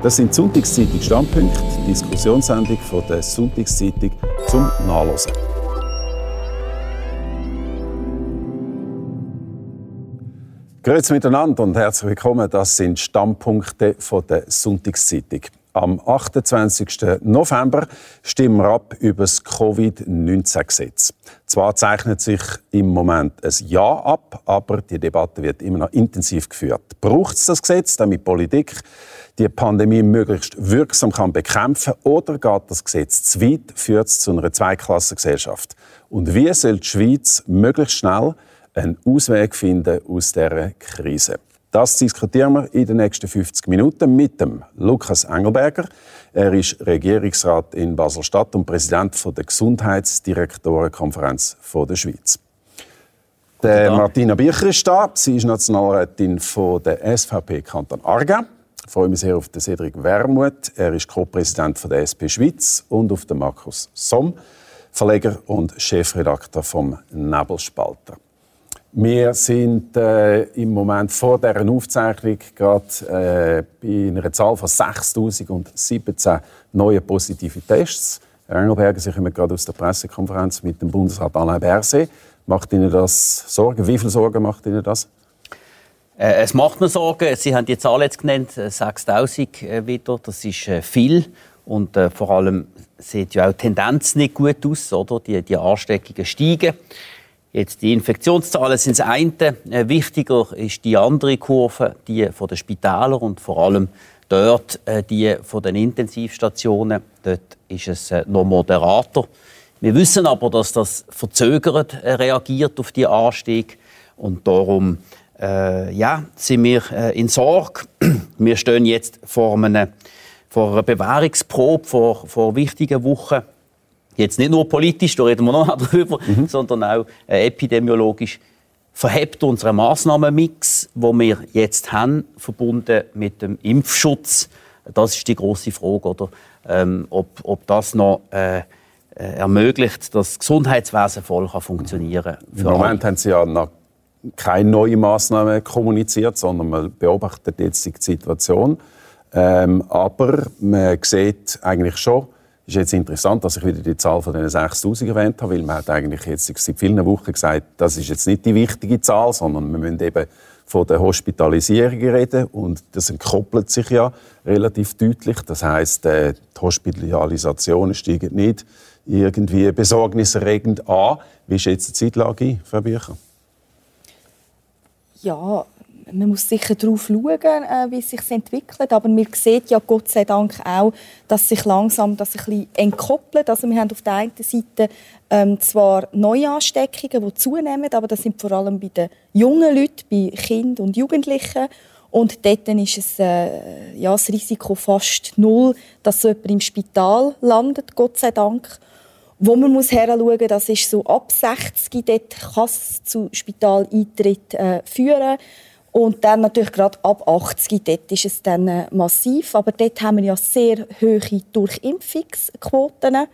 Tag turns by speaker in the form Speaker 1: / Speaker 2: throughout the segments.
Speaker 1: Das sind Sonntagszeitung Standpunkte, Diskussionssendung von der Sonntagszeitung zum Nachlesen. Grüezi miteinander und herzlich willkommen. Das sind Standpunkte von der Sonntagszeitung. Am 28. November stimmen wir ab über das Covid-19-Gesetz. Zwar zeichnet sich im Moment ein Ja ab, aber die Debatte wird immer noch intensiv geführt. Braucht es das Gesetz, damit Politik die Pandemie möglichst wirksam kann bekämpfen oder geht das Gesetz zu weit, führt es zu einer Zweiklassengesellschaft? Und wie soll die Schweiz möglichst schnell einen Ausweg finden aus dieser Krise? Das diskutieren wir in den nächsten 50 Minuten mit dem Lukas Engelberger. Er ist Regierungsrat in Basel-Stadt und Präsident der Gesundheitsdirektorenkonferenz der Schweiz. Der Martina Bircher ist da. Sie ist Nationalrätin der SVP Kanton Aargau. Ich freue mich sehr auf den Cedric Wermuth. Er ist Co-Präsident der SP Schweiz und auf den Markus Somm, Verleger und Chefredakteur vom Nebelspalter. Wir sind äh, im Moment vor dieser Aufzeichnung gerade äh, bei einer Zahl von 6.017 neuen positiven Tests. Herr Engelberger, Sie kommen gerade aus der Pressekonferenz mit dem Bundesrat Alain Berset. Macht Ihnen das Sorgen? Wie viel Sorgen macht Ihnen das?
Speaker 2: Äh, es macht mir Sorgen. Sie haben die Zahl jetzt genannt, 6.000 äh, wieder. Das ist äh, viel. Und äh, vor allem sieht ja auch die Tendenz nicht gut aus, oder? Die, die Ansteckungen steigen. Jetzt die Infektionszahlen sind das eine. Äh, wichtiger ist die andere Kurve, die von den Spitälern und vor allem dort äh, die von den Intensivstationen. Dort ist es äh, noch moderater. Wir wissen aber, dass das verzögert reagiert auf die Anstieg und darum äh, ja, sind wir in Sorge. Wir stehen jetzt vor, einem, vor einer Bewährungsprobe vor, vor wichtigen Wochen jetzt nicht nur politisch, da reden wir noch darüber, mhm. sondern auch äh, epidemiologisch, verhebt unseren Massnahmenmix, wo wir jetzt haben, verbunden mit dem Impfschutz. Das ist die große Frage, oder? Ähm, ob, ob das noch äh, äh ermöglicht, dass das Gesundheitswesen voll kann funktionieren kann.
Speaker 1: Im Moment haben Sie ja noch keine neuen Massnahmen kommuniziert, sondern man beobachtet jetzt die Situation. Ähm, aber man sieht eigentlich schon, ist jetzt interessant, dass ich wieder die Zahl von den 6.000 erwähnt habe, weil man hat eigentlich jetzt seit vielen Wochen gesagt, das ist jetzt nicht die wichtige Zahl, sondern wir müssen eben von der Hospitalisierung reden und das entkoppelt sich ja relativ deutlich. Das heißt, äh, die Hospitalisationen steigen nicht irgendwie besorgniserregend an. Wie ist jetzt die Zeitlage, Frau Bücher?
Speaker 3: Ja, man muss sicher darauf schauen, äh, wie es sich entwickelt. Aber man sieht ja Gott sei Dank auch, dass sich langsam das ein bisschen entkoppelt. Also wir haben auf der einen Seite ähm, zwar Neuansteckungen, die zunehmen, aber das sind vor allem bei den jungen Leuten, bei Kindern und Jugendlichen. Und dort ist es, äh, ja, das Risiko fast null, dass so jemand im Spital landet, Gott sei Dank. Wo man muss heranschauen, das ist so ab 60, dort kann es zu Spitaleintritt äh, führen. Und dann natürlich gerade ab 80, dort ist es dann äh, massiv. Aber dort haben wir ja sehr hohe Durchimpfungsquoten.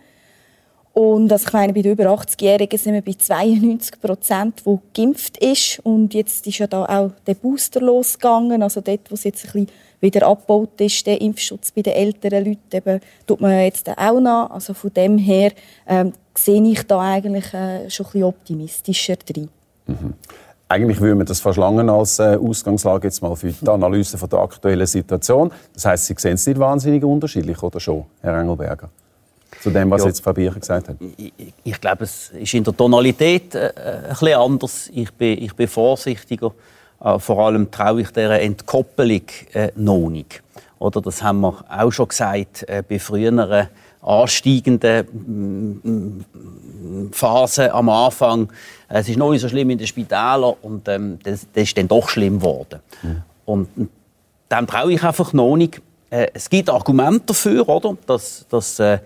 Speaker 3: Und also ich meine, bei den über 80-Jährigen sind wir bei 92 Prozent, die geimpft ist. Und jetzt ist ja da auch der Booster losgegangen. Also dort, wo es jetzt ein bisschen wieder abgebaut ist, der Impfschutz bei den älteren Leuten, eben, tut man jetzt auch noch. Also von dem her ähm, sehe ich da eigentlich äh, schon ein bisschen optimistischer drin.
Speaker 1: Mhm. Eigentlich würde man das fast lange als äh, Ausgangslage jetzt mal für die Analyse von der aktuellen Situation. Das heißt, Sie sehen es nicht wahnsinnig unterschiedlich, oder schon, Herr Engelberger? Zu dem, was ja, jetzt Frau Biecher gesagt hat.
Speaker 2: Ich, ich, glaube, es ist in der Tonalität äh, ein bisschen anders. Ich bin, ich bin vorsichtiger. Äh, vor allem traue ich dieser Entkoppelung äh, noch nicht. Oder das haben wir auch schon gesagt äh, bei früheren ansteigenden mm, mm, Phase am Anfang. Es ist noch nicht so schlimm in den Spitälern und ähm, das, das, ist dann doch schlimm geworden. Mhm. Und dem traue ich einfach noch nicht. Äh, es gibt Argumente dafür, oder? dass, dass äh,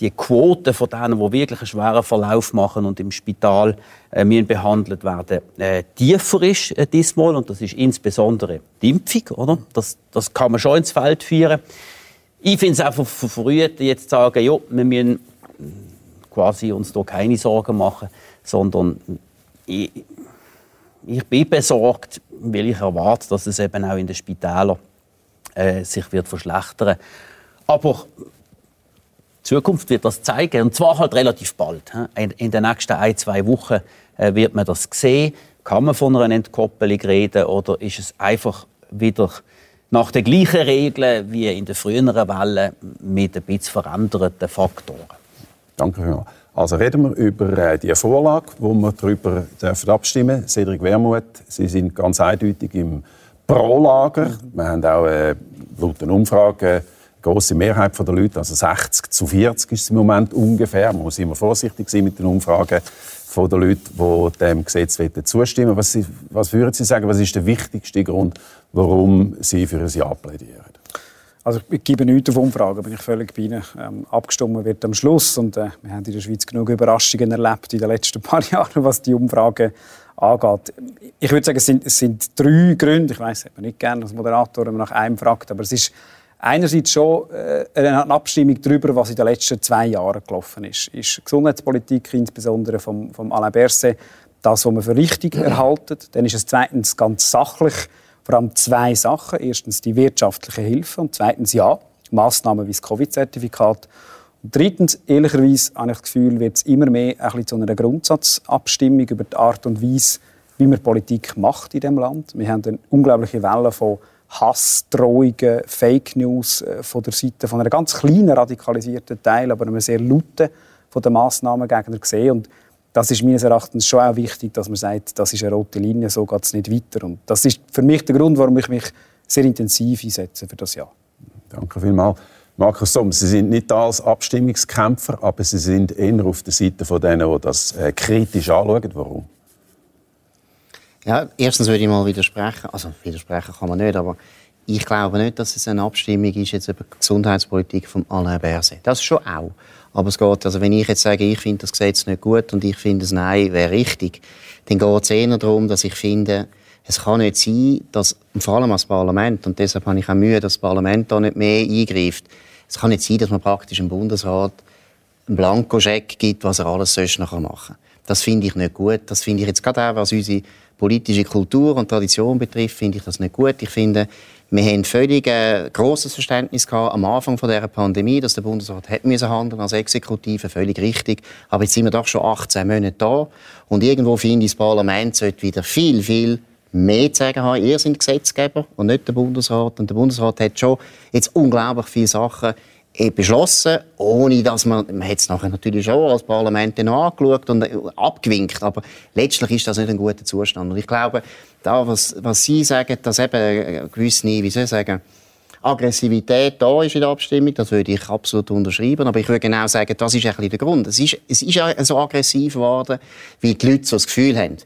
Speaker 2: die Quote von denen, die wirklich einen schweren Verlauf machen und im Spital äh, behandelt werden, äh, tiefer ist äh, diesmal. Und das ist insbesondere die Impfung. Oder? Das, das kann man schon ins Feld führen. Ich finde es einfach verfrüht, jetzt zu sagen, ja, wir müssen quasi uns da keine Sorgen machen, sondern ich, ich bin besorgt, weil ich erwarte, dass es eben auch in den Spitälern äh, sich wird verschlechtern. Aber die Zukunft wird das zeigen und zwar halt relativ bald. In, in den nächsten ein zwei Wochen äh, wird man das sehen. Kann man von einer Entkoppelung reden oder ist es einfach wieder nach den gleichen Regeln wie in den früheren Wellen mit ein bisschen veränderten Faktoren?
Speaker 1: Danke vielmals. Also reden wir über äh, die Vorlage, wo wir darüber abstimmen dürfen. Cedric Wermuth, Sie sind ganz eindeutig im Pro-Lager. Wir haben auch äh, laut den Umfragen eine grosse Mehrheit der Leute, also 60 zu 40 ist es im Moment ungefähr. Man muss immer vorsichtig sein mit den Umfragen von den Leuten, die dem Gesetz zustimmen was, was würden Sie sagen, was ist der wichtigste Grund, warum Sie für ein Ja plädieren?
Speaker 4: Also ich gebe nichts auf Umfragen, bin ich völlig bei Ihnen. Ähm, abgestimmt wird am Schluss und äh, wir haben in der Schweiz genug Überraschungen erlebt in den letzten paar Jahren, was die Umfragen angeht. Ich würde sagen, es sind, es sind drei Gründe. Ich weiß, man nicht gerne als Moderator, wenn man nach einem fragt, aber es ist einerseits schon äh, eine Abstimmung darüber, was in den letzten zwei Jahren gelaufen ist. Ist Gesundheitspolitik, insbesondere vom, vom Alain Berset, das, was man für richtig erhalten. Dann ist es zweitens ganz sachlich vor allem zwei Sachen. Erstens die wirtschaftliche Hilfe und zweitens ja, Massnahmen wie das Covid-Zertifikat. Und drittens, ehrlicherweise habe ich das Gefühl, wird es immer mehr ein bisschen zu einer Grundsatzabstimmung über die Art und Weise, wie man Politik macht in diesem Land. Wir haben eine unglaubliche Welle von Hass, Drohungen, Fake News äh, von der Seite von einer ganz kleinen radikalisierten Teil, aber einem sehr lauten von den Massnahmengegner gesehen. Und das ist meines Erachtens schon auch wichtig, dass man sagt, das ist eine rote Linie, so geht es nicht weiter. Und das ist für mich der Grund, warum ich mich sehr intensiv einsetze für das Jahr.
Speaker 1: Danke vielmals. Markus Somm, Sie sind nicht als Abstimmungskämpfer, aber Sie sind eher auf der Seite von denen, die das äh, kritisch anschauen. Warum?
Speaker 5: Ja, erstens würde ich mal widersprechen. Also widersprechen kann man nicht, aber ich glaube nicht, dass es eine Abstimmung ist jetzt über die Gesundheitspolitik von Alain Berset. Das schon auch. Aber es geht, also wenn ich jetzt sage, ich finde das Gesetz nicht gut und ich finde es Nein wäre richtig, dann geht es eher darum, dass ich finde, es kann nicht sein, dass, vor allem als Parlament, und deshalb habe ich auch Mühe, dass das Parlament da nicht mehr eingreift, es kann nicht sein, dass man praktisch im Bundesrat einen Blankoscheck gibt, was er alles sonst noch machen kann. Das finde ich nicht gut. Das finde ich jetzt gerade auch, was unsere politische Kultur und Tradition betrifft, finde ich das nicht gut. Ich finde, wir haben völlig äh, grosses Verständnis gehabt am Anfang von der Pandemie, dass der Bundesrat hat müssen handeln als Exekutive, völlig richtig. Aber jetzt sind wir doch schon 18 Monate da und irgendwo finde ich, das Parlament sollte wieder viel, viel mehr sagen haben. Ihr seid Gesetzgeber und nicht der Bundesrat. Und der Bundesrat hat schon jetzt unglaublich viele Sachen beschlossen, ohne dass man, man hat es nachher natürlich schon als Parlament noch angeschaut und äh, abgewinkt, aber letztlich ist das nicht ein guter Zustand. Und ich glaube, da, was, was Sie sagen, dass eben eine gewisse, wie soll ich sagen, Aggressivität da ist in der Abstimmung, das würde ich absolut unterschreiben. Aber ich würde genau sagen, das ist ein bisschen der Grund. Es ist, es ist so aggressiv geworden, weil die Leute so das Gefühl haben,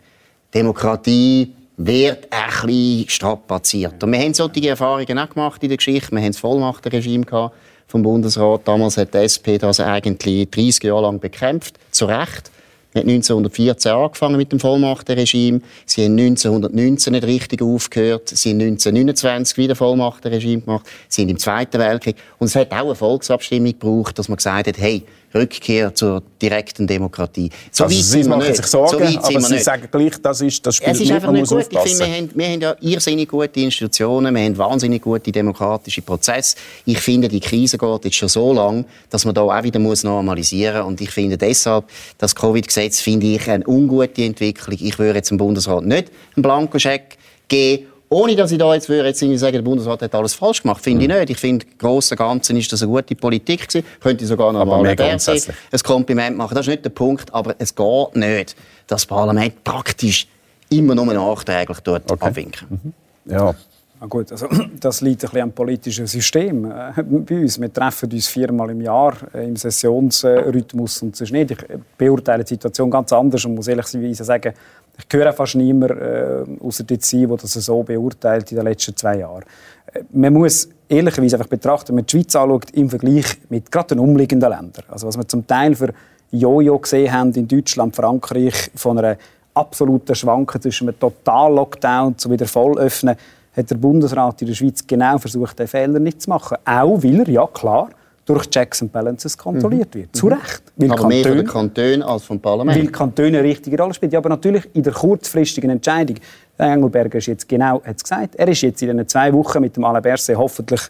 Speaker 5: Demokratie wird ein bisschen strapaziert. Und wir haben solche Erfahrungen auch gemacht in der Geschichte. Wir haben das Vollmachtenregime gehabt vom Bundesrat. Damals hat die SP das eigentlich 30 Jahre lang bekämpft, zu Recht. Wir haben 1914 angefangen mit dem Vollmachtenregime. Sie haben 1919 nicht richtig aufgehört. Sie haben 1929 wieder Vollmachtenregime gemacht. Sie sind im Zweiten Weltkrieg. Und es hat auch eine Volksabstimmung gebraucht, dass man gesagt hat, hey, Rückkehr zur direkten Demokratie.
Speaker 1: So also Sie machen sich Sorgen, so aber Sie nicht. sagen gleich, das, ist, das spielt
Speaker 5: es ist einfach nicht gut. Ich finde, wir haben, wir haben ja irrsinnig gute Institutionen, wir haben wahnsinnig gute demokratische Prozesse. Ich finde, die Krise geht jetzt schon so lang, dass man da auch wieder muss normalisieren muss. Und ich finde deshalb, das Covid-Gesetz finde ich eine ungute Entwicklung. Ich würde jetzt dem Bundesrat nicht einen Blankoscheck geben ohne dass ich da jetzt, würde jetzt sagen, der Bundesrat hat alles falsch gemacht, finde mhm. ich nicht. Ich finde, im Großen und Ganzen ist das eine gute Politik gewesen. Könnte ich sogar noch mal ein Kompliment machen. Das ist nicht der Punkt, aber es geht nicht, dass das Parlament praktisch immer nur nachträglich dort okay. abwinken.
Speaker 4: Mhm. Ja. Na gut, also, das liegt ein bisschen am politischen System äh, bei uns. Wir treffen uns viermal im Jahr äh, im Sessionsrhythmus und sonst nicht. Ich beurteile die Situation ganz anders und muss ehrlicherweise sagen, ich höre fast niemand äh, außer der Sie, der das so beurteilt in den letzten zwei Jahren. Äh, man muss ehrlicherweise einfach betrachten, wenn man die Schweiz anschaut, im Vergleich mit gerade den umliegenden Ländern. Also was wir zum Teil für Jojo gesehen haben in Deutschland, Frankreich, von einer absoluten Schwanke zwischen einem Total-Lockdown zu wieder Vollöffnen, hat der Bundesrat in der Schweiz genau versucht, den Fehler nicht zu machen. Auch weil er, ja klar, durch Checks and Balances kontrolliert wird. Mhm. Zu Recht.
Speaker 5: Weil aber Kantone, mehr von den Kantonen als vom Parlament.
Speaker 4: Weil Kantone eine richtige Rolle spielen. Ja, aber natürlich in der kurzfristigen Entscheidung Der Engelberger ist jetzt genau, hat gesagt, er ist jetzt in den zwei Wochen mit dem Alain Berset hoffentlich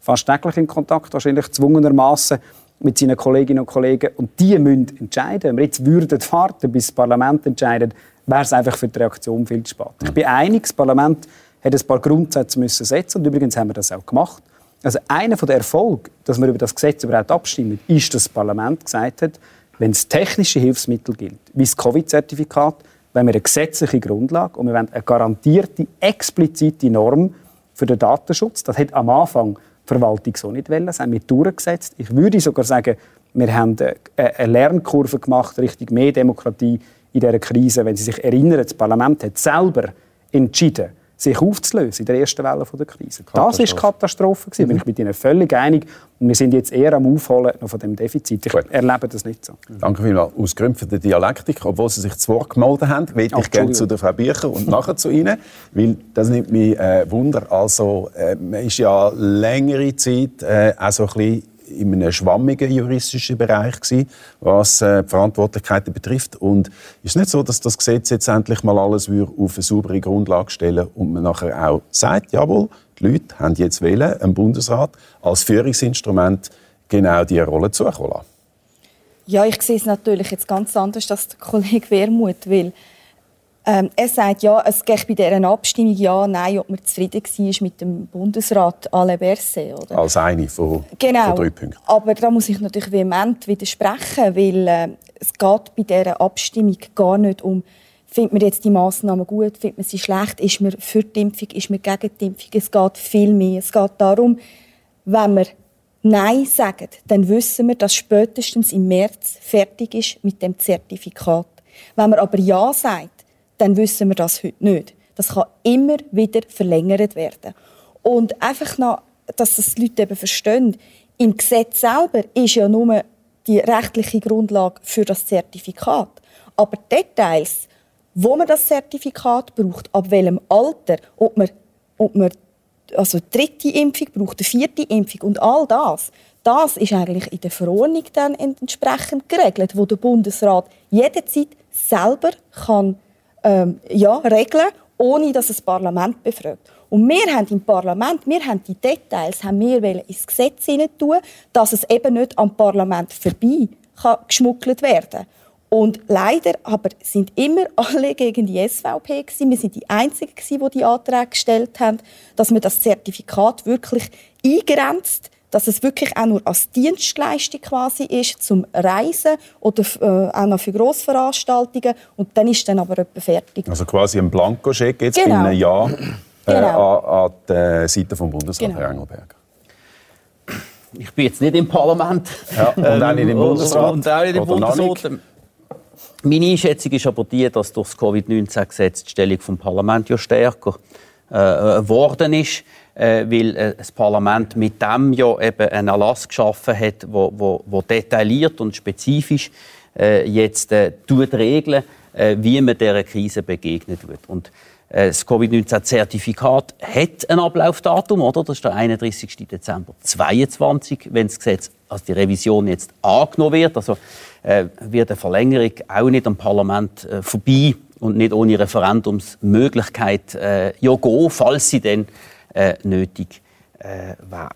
Speaker 4: fast täglich in Kontakt, wahrscheinlich zwungenermaßen mit seinen Kolleginnen und Kollegen. Und die müssen entscheiden. Wenn wir jetzt würden warten, bis das Parlament entscheidet, wäre es einfach für die Reaktion viel zu spät. Ich bin einig, das Parlament hat ein paar Grundsätze müssen setzen und übrigens haben wir das auch gemacht. Also einer der Erfolge, dass wir über das Gesetz überhaupt abstimmen, ist, dass das Parlament gesagt hat, wenn es technische Hilfsmittel gilt, wie das Covid-Zertifikat, wenn wir eine gesetzliche Grundlage und wir wollen eine garantierte, explizite Norm für den Datenschutz. Das hat am Anfang die Verwaltung so nicht wollen, das haben wir durchgesetzt. Ich würde sogar sagen, wir haben eine Lernkurve gemacht Richtung mehr Demokratie in dieser Krise. Wenn Sie sich erinnern, das Parlament hat selber entschieden, sich aufzulösen in der ersten Welle der Krise. Das ist Katastrophe. Mhm. Bin ich mit Ihnen völlig einig. Und wir sind jetzt eher am Aufholen noch von dem Defizit. Ich Gut. erlebe das nicht so.
Speaker 1: Danke vielmals. Aus Gründen der Dialektik, obwohl Sie sich zu Wort gemeldet haben, will ich gerne zu der Frau Bücher und nachher zu Ihnen, weil das nimmt mich äh, Wunder. Also, äh, man ist ja längere Zeit äh, auch so ein bisschen in einem schwammigen juristischen Bereich gewesen, was äh, die Verantwortlichkeiten betrifft. Und ist nicht so, dass das Gesetz jetzt endlich mal alles auf eine saubere Grundlage stellen und man nachher auch sagt, jawohl, die Leute haben jetzt wählen, einen Bundesrat als Führungsinstrument genau diese Rolle zukommen lassen?
Speaker 3: Ja, ich sehe es natürlich jetzt ganz anders als der Kollege Wermuth, weil ähm, er sagt, ja, es geht bei dieser Abstimmung ja, nein, ob man zufrieden war mit dem Bundesrat Alain Berset. Oder?
Speaker 1: Als eine von,
Speaker 3: genau.
Speaker 1: von drei Punkten.
Speaker 3: Aber da muss ich natürlich vehement widersprechen, weil äh, es geht bei dieser Abstimmung gar nicht um, findet man jetzt die Massnahmen gut, findet man sie schlecht, ist man für die Impfung, ist man gegen die Impfung. Es geht viel mehr. Es geht darum, wenn wir Nein sagen, dann wissen wir, dass spätestens im März fertig ist mit dem Zertifikat. Wenn man aber Ja sagt, dann wissen wir das heute nicht. Das kann immer wieder verlängert werden. Und einfach noch, dass das die Leute eben verstehen, im Gesetz selber ist ja nur die rechtliche Grundlage für das Zertifikat. Aber Details, wo man das Zertifikat braucht, ab welchem Alter, ob man, ob man also die dritte Impfung braucht, die vierte Impfung und all das, das ist eigentlich in der Verordnung dann entsprechend geregelt, wo der Bundesrat jederzeit selber kann ähm, ja, regeln, ohne dass das Parlament befragt. Und wir haben im Parlament, wir haben die Details haben wir ins Gesetz tun, dass es eben nicht am Parlament vorbei kann geschmuggelt werden und leider aber sind immer alle gegen die SVP gewesen. Wir sind die einzigen die die Anträge gestellt haben, dass man das Zertifikat wirklich eingrenzt dass es wirklich auch nur als Dienstleistung quasi ist zum Reisen oder äh, auch noch für Grossveranstaltungen und dann ist dann aber etwa fertig.
Speaker 1: Also quasi ein Blankoscheck jetzt genau. in einem Jahr äh, genau. an, an der Seite vom Bundesrat genau. Herr Engelberger.
Speaker 2: Ich bin jetzt nicht im Parlament.
Speaker 1: Ja, und auch nicht im ähm, Bundesrat.
Speaker 2: Und auch nicht im Bundesrat. Meine Einschätzung ist aber die, dass durch das Covid-19-Gesetz die Stellung des Parlaments ja stärker äh, geworden ist äh, weil äh, das Parlament mit dem ja eben einen Erlass geschaffen hat, wo, wo, wo detailliert und spezifisch äh, jetzt äh, regeln, äh, wie man dieser Krise begegnet wird. Und äh, das Covid-19-Zertifikat hat ein Ablaufdatum, oder? Das ist der 31. Dezember 2022, wenn das Gesetz, also die Revision jetzt angenommen wird. Also äh, wird eine Verlängerung auch nicht am Parlament äh, vorbei und nicht ohne Referendumsmöglichkeit äh, ja gehen, falls sie dann äh, nötig äh, wäre.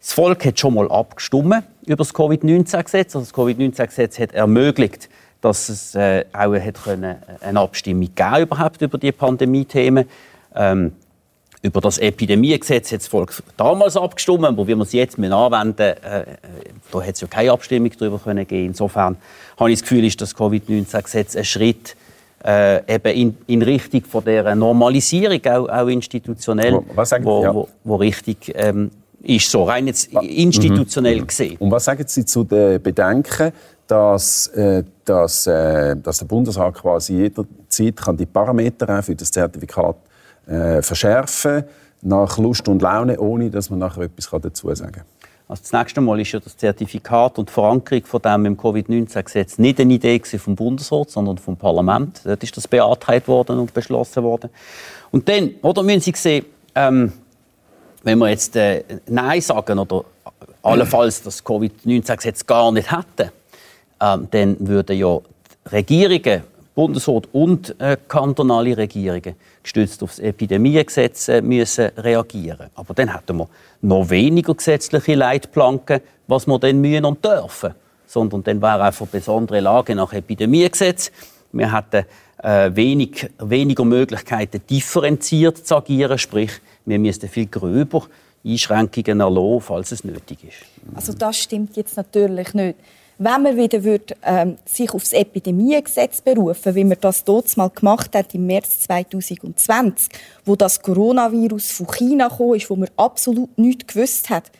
Speaker 2: Das Volk hat schon mal abgestimmt über das Covid-19-Gesetz. Also das Covid-19-Gesetz hat ermöglicht, dass es äh, auch hat können, eine Abstimmung geben überhaupt über die Pandemie-Themen. Ähm, über das Epidemiegesetz hat das Volk damals abgestimmt, aber wie wir es jetzt anwenden äh, da hat es ja keine Abstimmung darüber geben. Insofern habe ich das Gefühl, ist das Covid-19-Gesetz ein Schritt äh, eben in, in, Richtung von der Normalisierung, auch, auch institutionell, was sagen, wo, ja. wo, wo richtig ähm, ist, so rein jetzt institutionell mhm. gesehen.
Speaker 1: Und was sagen Sie zu den Bedenken, dass, äh, dass, äh, dass der Bundesrat quasi jederzeit kann die Parameter für das Zertifikat äh, verschärfen nach Lust und Laune, ohne dass man nachher etwas dazu sagen kann?
Speaker 2: Also das nächste Mal ist ja das Zertifikat und die Verankerung von dem im Covid-19-Gesetz nicht eine Idee vom Bundesrat, sondern vom Parlament. Dort ist das beantragt worden und beschlossen worden. Und dann, oder müssen Sie sehen, ähm, wenn wir jetzt äh, Nein sagen oder allenfalls das Covid-19-Gesetz gar nicht hätten, ähm, dann würden ja Regierungen Bundesrat und äh, kantonale Regierungen gestützt auf das Epidemiegesetz äh, müssen reagieren. Aber dann hätten wir noch weniger gesetzliche Leitplanken, was wir dann müssen und dürfen. Sondern dann wäre einfach besondere Lage nach Epidemiegesetz. Wir hätten äh, wenig, weniger Möglichkeiten, differenziert zu agieren. Sprich, wir müssten viel gröber Einschränkungen erlassen, falls es nötig ist.
Speaker 3: Also das stimmt jetzt natürlich nicht. Wenn man wieder würde, ähm, sich auf das Epidemiegesetz berufen, wie man das dort mal gemacht hat im März 2020, wo das Coronavirus von China kam, ist, wo man absolut nichts gewusst hat,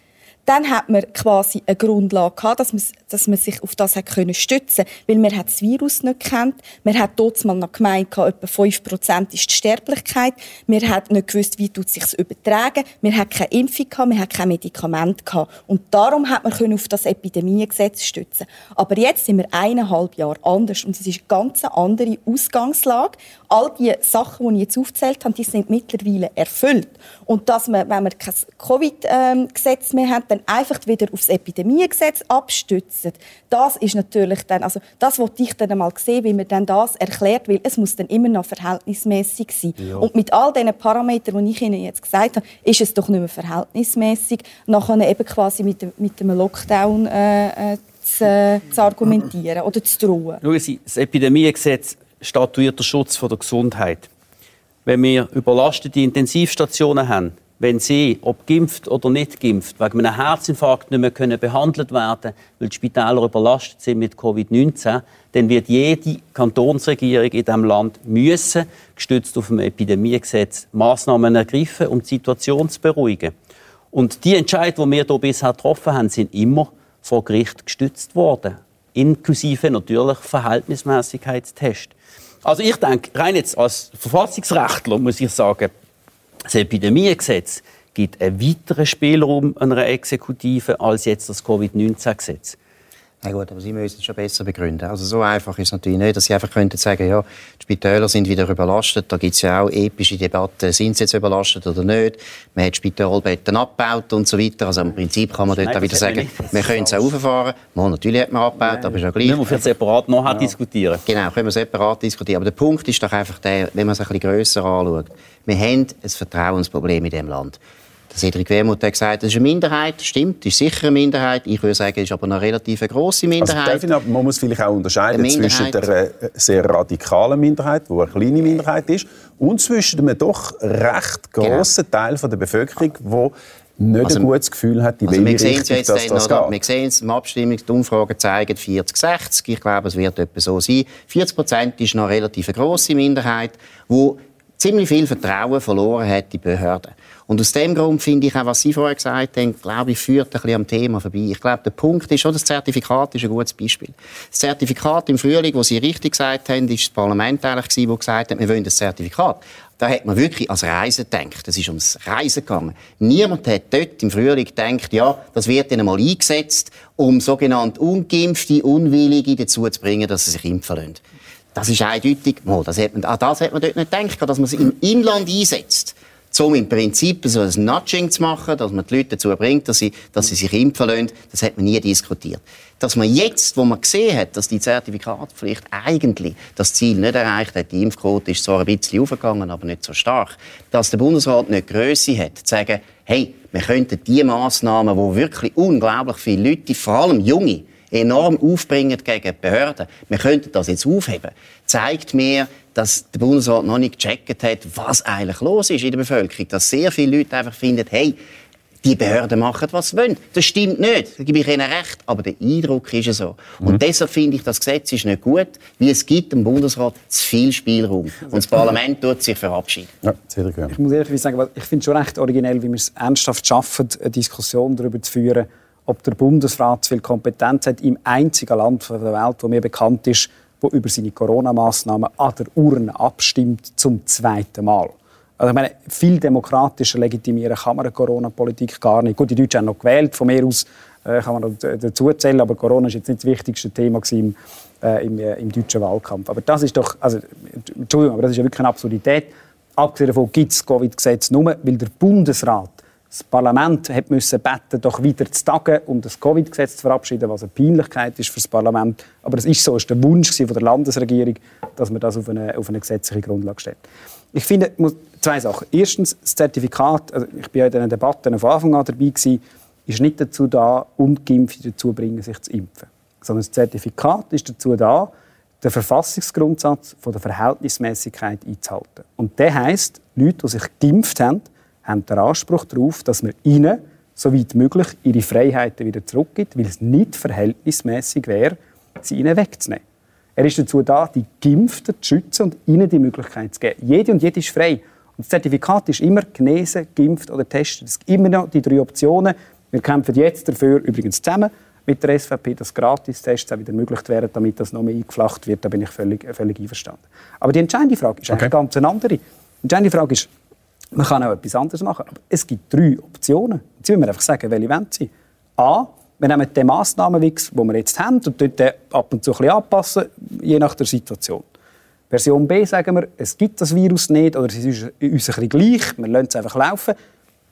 Speaker 3: dann hat man quasi eine Grundlage gehabt, dass man, dass man sich auf das hat können stützen weil man hat das Virus nicht kennt. Man hat dort mal noch gemeint, etwa 5% ist die Sterblichkeit. Man hat nicht gewusst, wie tut sich übertragen. Man hat keine Impfung gehabt, man hat kein Medikament gehabt. Und darum hat man können auf das Epidemiegesetz stützen. Aber jetzt sind wir eineinhalb Jahre anders und es ist eine ganz andere Ausgangslage. All die Sachen, die ich jetzt aufgezählt habe, die sind mittlerweile erfüllt. Und dass man, wenn man kein Covid-Gesetz mehr hat, dann einfach wieder aufs Epidemiegesetz abstützen, das ist natürlich dann, also das wollte ich dann einmal sehen, wie man dann das erklärt, weil es muss dann immer noch verhältnismäßig sein. Ja. Und mit all diesen Parametern, die ich Ihnen jetzt gesagt habe, ist es doch nicht mehr verhältnismäßig, nachher eben quasi mit, dem, mit dem Lockdown äh, äh zu, äh, zu, argumentieren oder zu drohen.
Speaker 2: Schauen Sie, das Epidemiegesetz statuiert den Schutz der Gesundheit. Wenn wir überlastete Intensivstationen haben, wenn sie, ob geimpft oder nicht geimpft, wegen einem Herzinfarkt nicht mehr können behandelt werden weil die Spitäler überlastet sind mit Covid-19, dann wird jede Kantonsregierung in diesem Land müssen, gestützt auf dem Epidemiegesetz, Maßnahmen ergreifen, um die Situation zu beruhigen. Und die Entscheidungen, die wir hier bisher getroffen haben, sind immer vor Gericht gestützt worden, inklusive natürlich Verhältnismäßigkeitstest. Also ich denke, rein jetzt als Verfassungsrechtler muss ich sagen, das Epidemiegesetz gibt einen weiteren Spielraum einer Exekutive als jetzt das Covid-19-Gesetz.
Speaker 5: Na gut, aber Sie müssen es schon besser begründen. Also so einfach ist es natürlich nicht, dass Sie einfach könnten sagen, ja, die Spitäler sind wieder überlastet. Da gibt es ja auch epische Debatten, sind sie jetzt überlastet oder nicht. Man hat Spitalbetten abgebaut und so weiter. Also im Prinzip kann man dort Nein, auch wieder sagen, wir können es auch auffahren. Mal, natürlich hat man abgebaut, Nein. aber ist ja gleich.
Speaker 2: Müssen wir separat noch ja. diskutieren.
Speaker 5: Genau, können wir separat diskutieren. Aber der Punkt ist doch einfach der, wenn man es ein bisschen grösser anschaut. Wir haben ein Vertrauensproblem in diesem Land. Cedric Wermuth hat gesagt, das ist eine Minderheit. Stimmt, ist sicher eine Minderheit. Ich würde sagen, es ist aber eine relativ grosse also, Minderheit.
Speaker 1: Also, man muss vielleicht auch unterscheiden zwischen der äh, sehr radikalen Minderheit, die eine kleine Minderheit ist, und zwischen einem doch recht genau. grossen genau. Teil der Bevölkerung, die nicht also, ein gutes Gefühl hat,
Speaker 5: die also wir sehen es jetzt dass das oder? Wir sehen es, die Abstimmung, die Umfragen zeigen 40-60. Ich glaube, es wird etwa so sein. 40 Prozent ist noch eine relativ grosse Minderheit, die ziemlich viel Vertrauen verloren hat in die Behörden. Und aus dem Grund finde ich auch, was Sie vorher gesagt haben, glaube ich, führt ein bisschen am Thema vorbei. Ich glaube, der Punkt ist schon, das Zertifikat ist ein gutes Beispiel. Das Zertifikat im Frühling, wo Sie richtig gesagt haben, ist das Parlament eigentlich das gesagt hat, wir wollen das Zertifikat. Da hat man wirklich als Reisen gedacht. Es ist ums Reisen gegangen. Niemand hat dort im Frühling gedacht, ja, das wird dann einmal eingesetzt, um sogenannte Ungeimpfte, Unwillige dazu zu bringen, dass sie sich impfen lassen. Das ist eindeutig, mal, das hat man, ah, das hat man dort nicht gedacht, dass man es im Inland einsetzt um im Prinzip so ein Nudging zu machen, dass man die Leute dazu bringt, dass sie, dass sie sich impfen lassen, das hat man nie diskutiert. Dass man jetzt, wo man gesehen hat, dass die Zertifikatspflicht eigentlich das Ziel nicht erreicht hat, die Impfquote ist zwar ein bisschen aufgegangen, aber nicht so stark, dass der Bundesrat nicht Größe hat, zu sagen, hey, wir könnten die Massnahmen, wo wirklich unglaublich viele Leute, vor allem Junge, enorm aufbringen gegen die Behörden, wir könnten das jetzt aufheben, zeigt mir, dass der Bundesrat noch nicht gecheckt hat, was eigentlich los ist in der Bevölkerung. Dass sehr viele Leute einfach finden, hey, die Behörden machen, was sie wollen. Das stimmt nicht, da gebe ich Ihnen recht, aber der Eindruck ist so. Und mhm. deshalb finde ich, das Gesetz ist nicht gut, weil es gibt dem Bundesrat zu viel Spielraum. Und das Parlament tut sich verabschieden. Ja,
Speaker 4: ich muss ehrlich sagen, ich finde es schon recht originell, wie wir es ernsthaft schaffen, eine Diskussion darüber zu führen, ob der Bundesrat zu viel Kompetenz hat im einzigen Land der Welt, wo mir bekannt ist, wo über seine Corona-Maßnahmen an der Urne abstimmt zum zweiten Mal. Also ich meine, viel demokratischer legitimieren kann man eine Corona-Politik gar nicht. Gut, die Deutschen haben noch gewählt, von mir aus äh, kann man dazu zählen, aber Corona ist jetzt nicht das wichtigste Thema im, äh, im, äh, im, deutschen Wahlkampf. Aber das ist doch, also, Entschuldigung, aber das ist ja wirklich eine Absurdität. Abgesehen davon gibt es das Covid-Gesetz nur, weil der Bundesrat Das Parlament hat müssen beten, doch wieder zu tagen, um das Covid-Gesetz zu verabschieden, was eine Peinlichkeit ist für das Parlament. Aber es ist so, es war der Wunsch der Landesregierung, dass man das auf eine, auf eine gesetzliche Grundlage stellt. Ich finde, zwei Sachen. Erstens, das Zertifikat, also ich bin ja in diesen Debatten von Anfang an dabei gewesen, ist nicht dazu da, Ungeimpfte dazu zu bringen, sich zu impfen. Sondern das Zertifikat ist dazu da, den Verfassungsgrundsatz von der Verhältnismäßigkeit einzuhalten. Und der heißt, Leute, die sich geimpft haben, haben den Anspruch darauf, dass man ihnen, soweit möglich, ihre Freiheiten wieder zurückgibt, weil es nicht verhältnismäßig wäre, sie ihnen wegzunehmen. Er ist dazu da, die Geimpften zu schützen und ihnen die Möglichkeit zu geben. Jede und jede ist frei. Und das Zertifikat ist immer genesen, geimpft oder testet. Es gibt immer noch die drei Optionen. Wir kämpfen jetzt dafür übrigens zusammen mit der SVP, dass Gratistests auch wieder möglich wären, damit das noch mehr eingeflacht wird. Da bin ich völlig, völlig einverstanden. Aber die entscheidende Frage ist okay. eigentlich ganz eine andere. Die entscheidende Frage ist, man kann auch etwas anderes machen. Aber es gibt drei Optionen. Jetzt müssen wir einfach sagen, welche wollen sie. A, wir nehmen den Massnahmenwix, den wir jetzt haben, und dort ab und zu ein bisschen anpassen, je nach der Situation. Version B sagen wir, es gibt das Virus nicht oder es ist uns ein bisschen gleich, wir lassen es einfach laufen.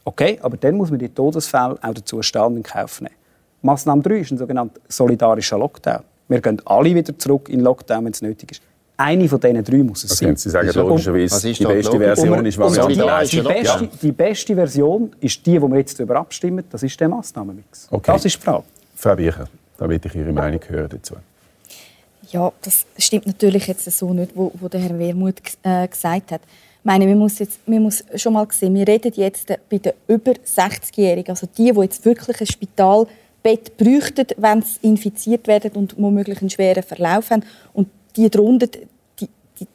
Speaker 4: Okay, aber dann muss man die Todesfälle auch dazu stehen in Kauf nehmen. Massnahme 3 ist ein sogenannter solidarischer Lockdown. Wir gehen alle wieder zurück in Lockdown, wenn es nötig ist. Eine von diesen drei muss es
Speaker 1: okay,
Speaker 4: sein.
Speaker 1: Sie sagen logischerweise, die beste Version ist
Speaker 4: Variante die, die, beste, die beste Version ist die, die wir jetzt darüber abstimmen. Das ist der Massnahmenmix. Okay. Das ist die Frage.
Speaker 1: Frau Biecher, da will ich Ihre Meinung hören dazu.
Speaker 3: Ja, das stimmt natürlich jetzt so nicht, wo, wo der Herr Wermuth äh, gesagt hat. Ich meine, man muss, jetzt, man muss schon mal sehen, wir reden jetzt bei den über 60-Jährigen, also die, die jetzt wirklich ein Spitalbett bräuchten, wenn sie infiziert werden und womöglich einen schweren Verlauf haben. Und die drunter, die,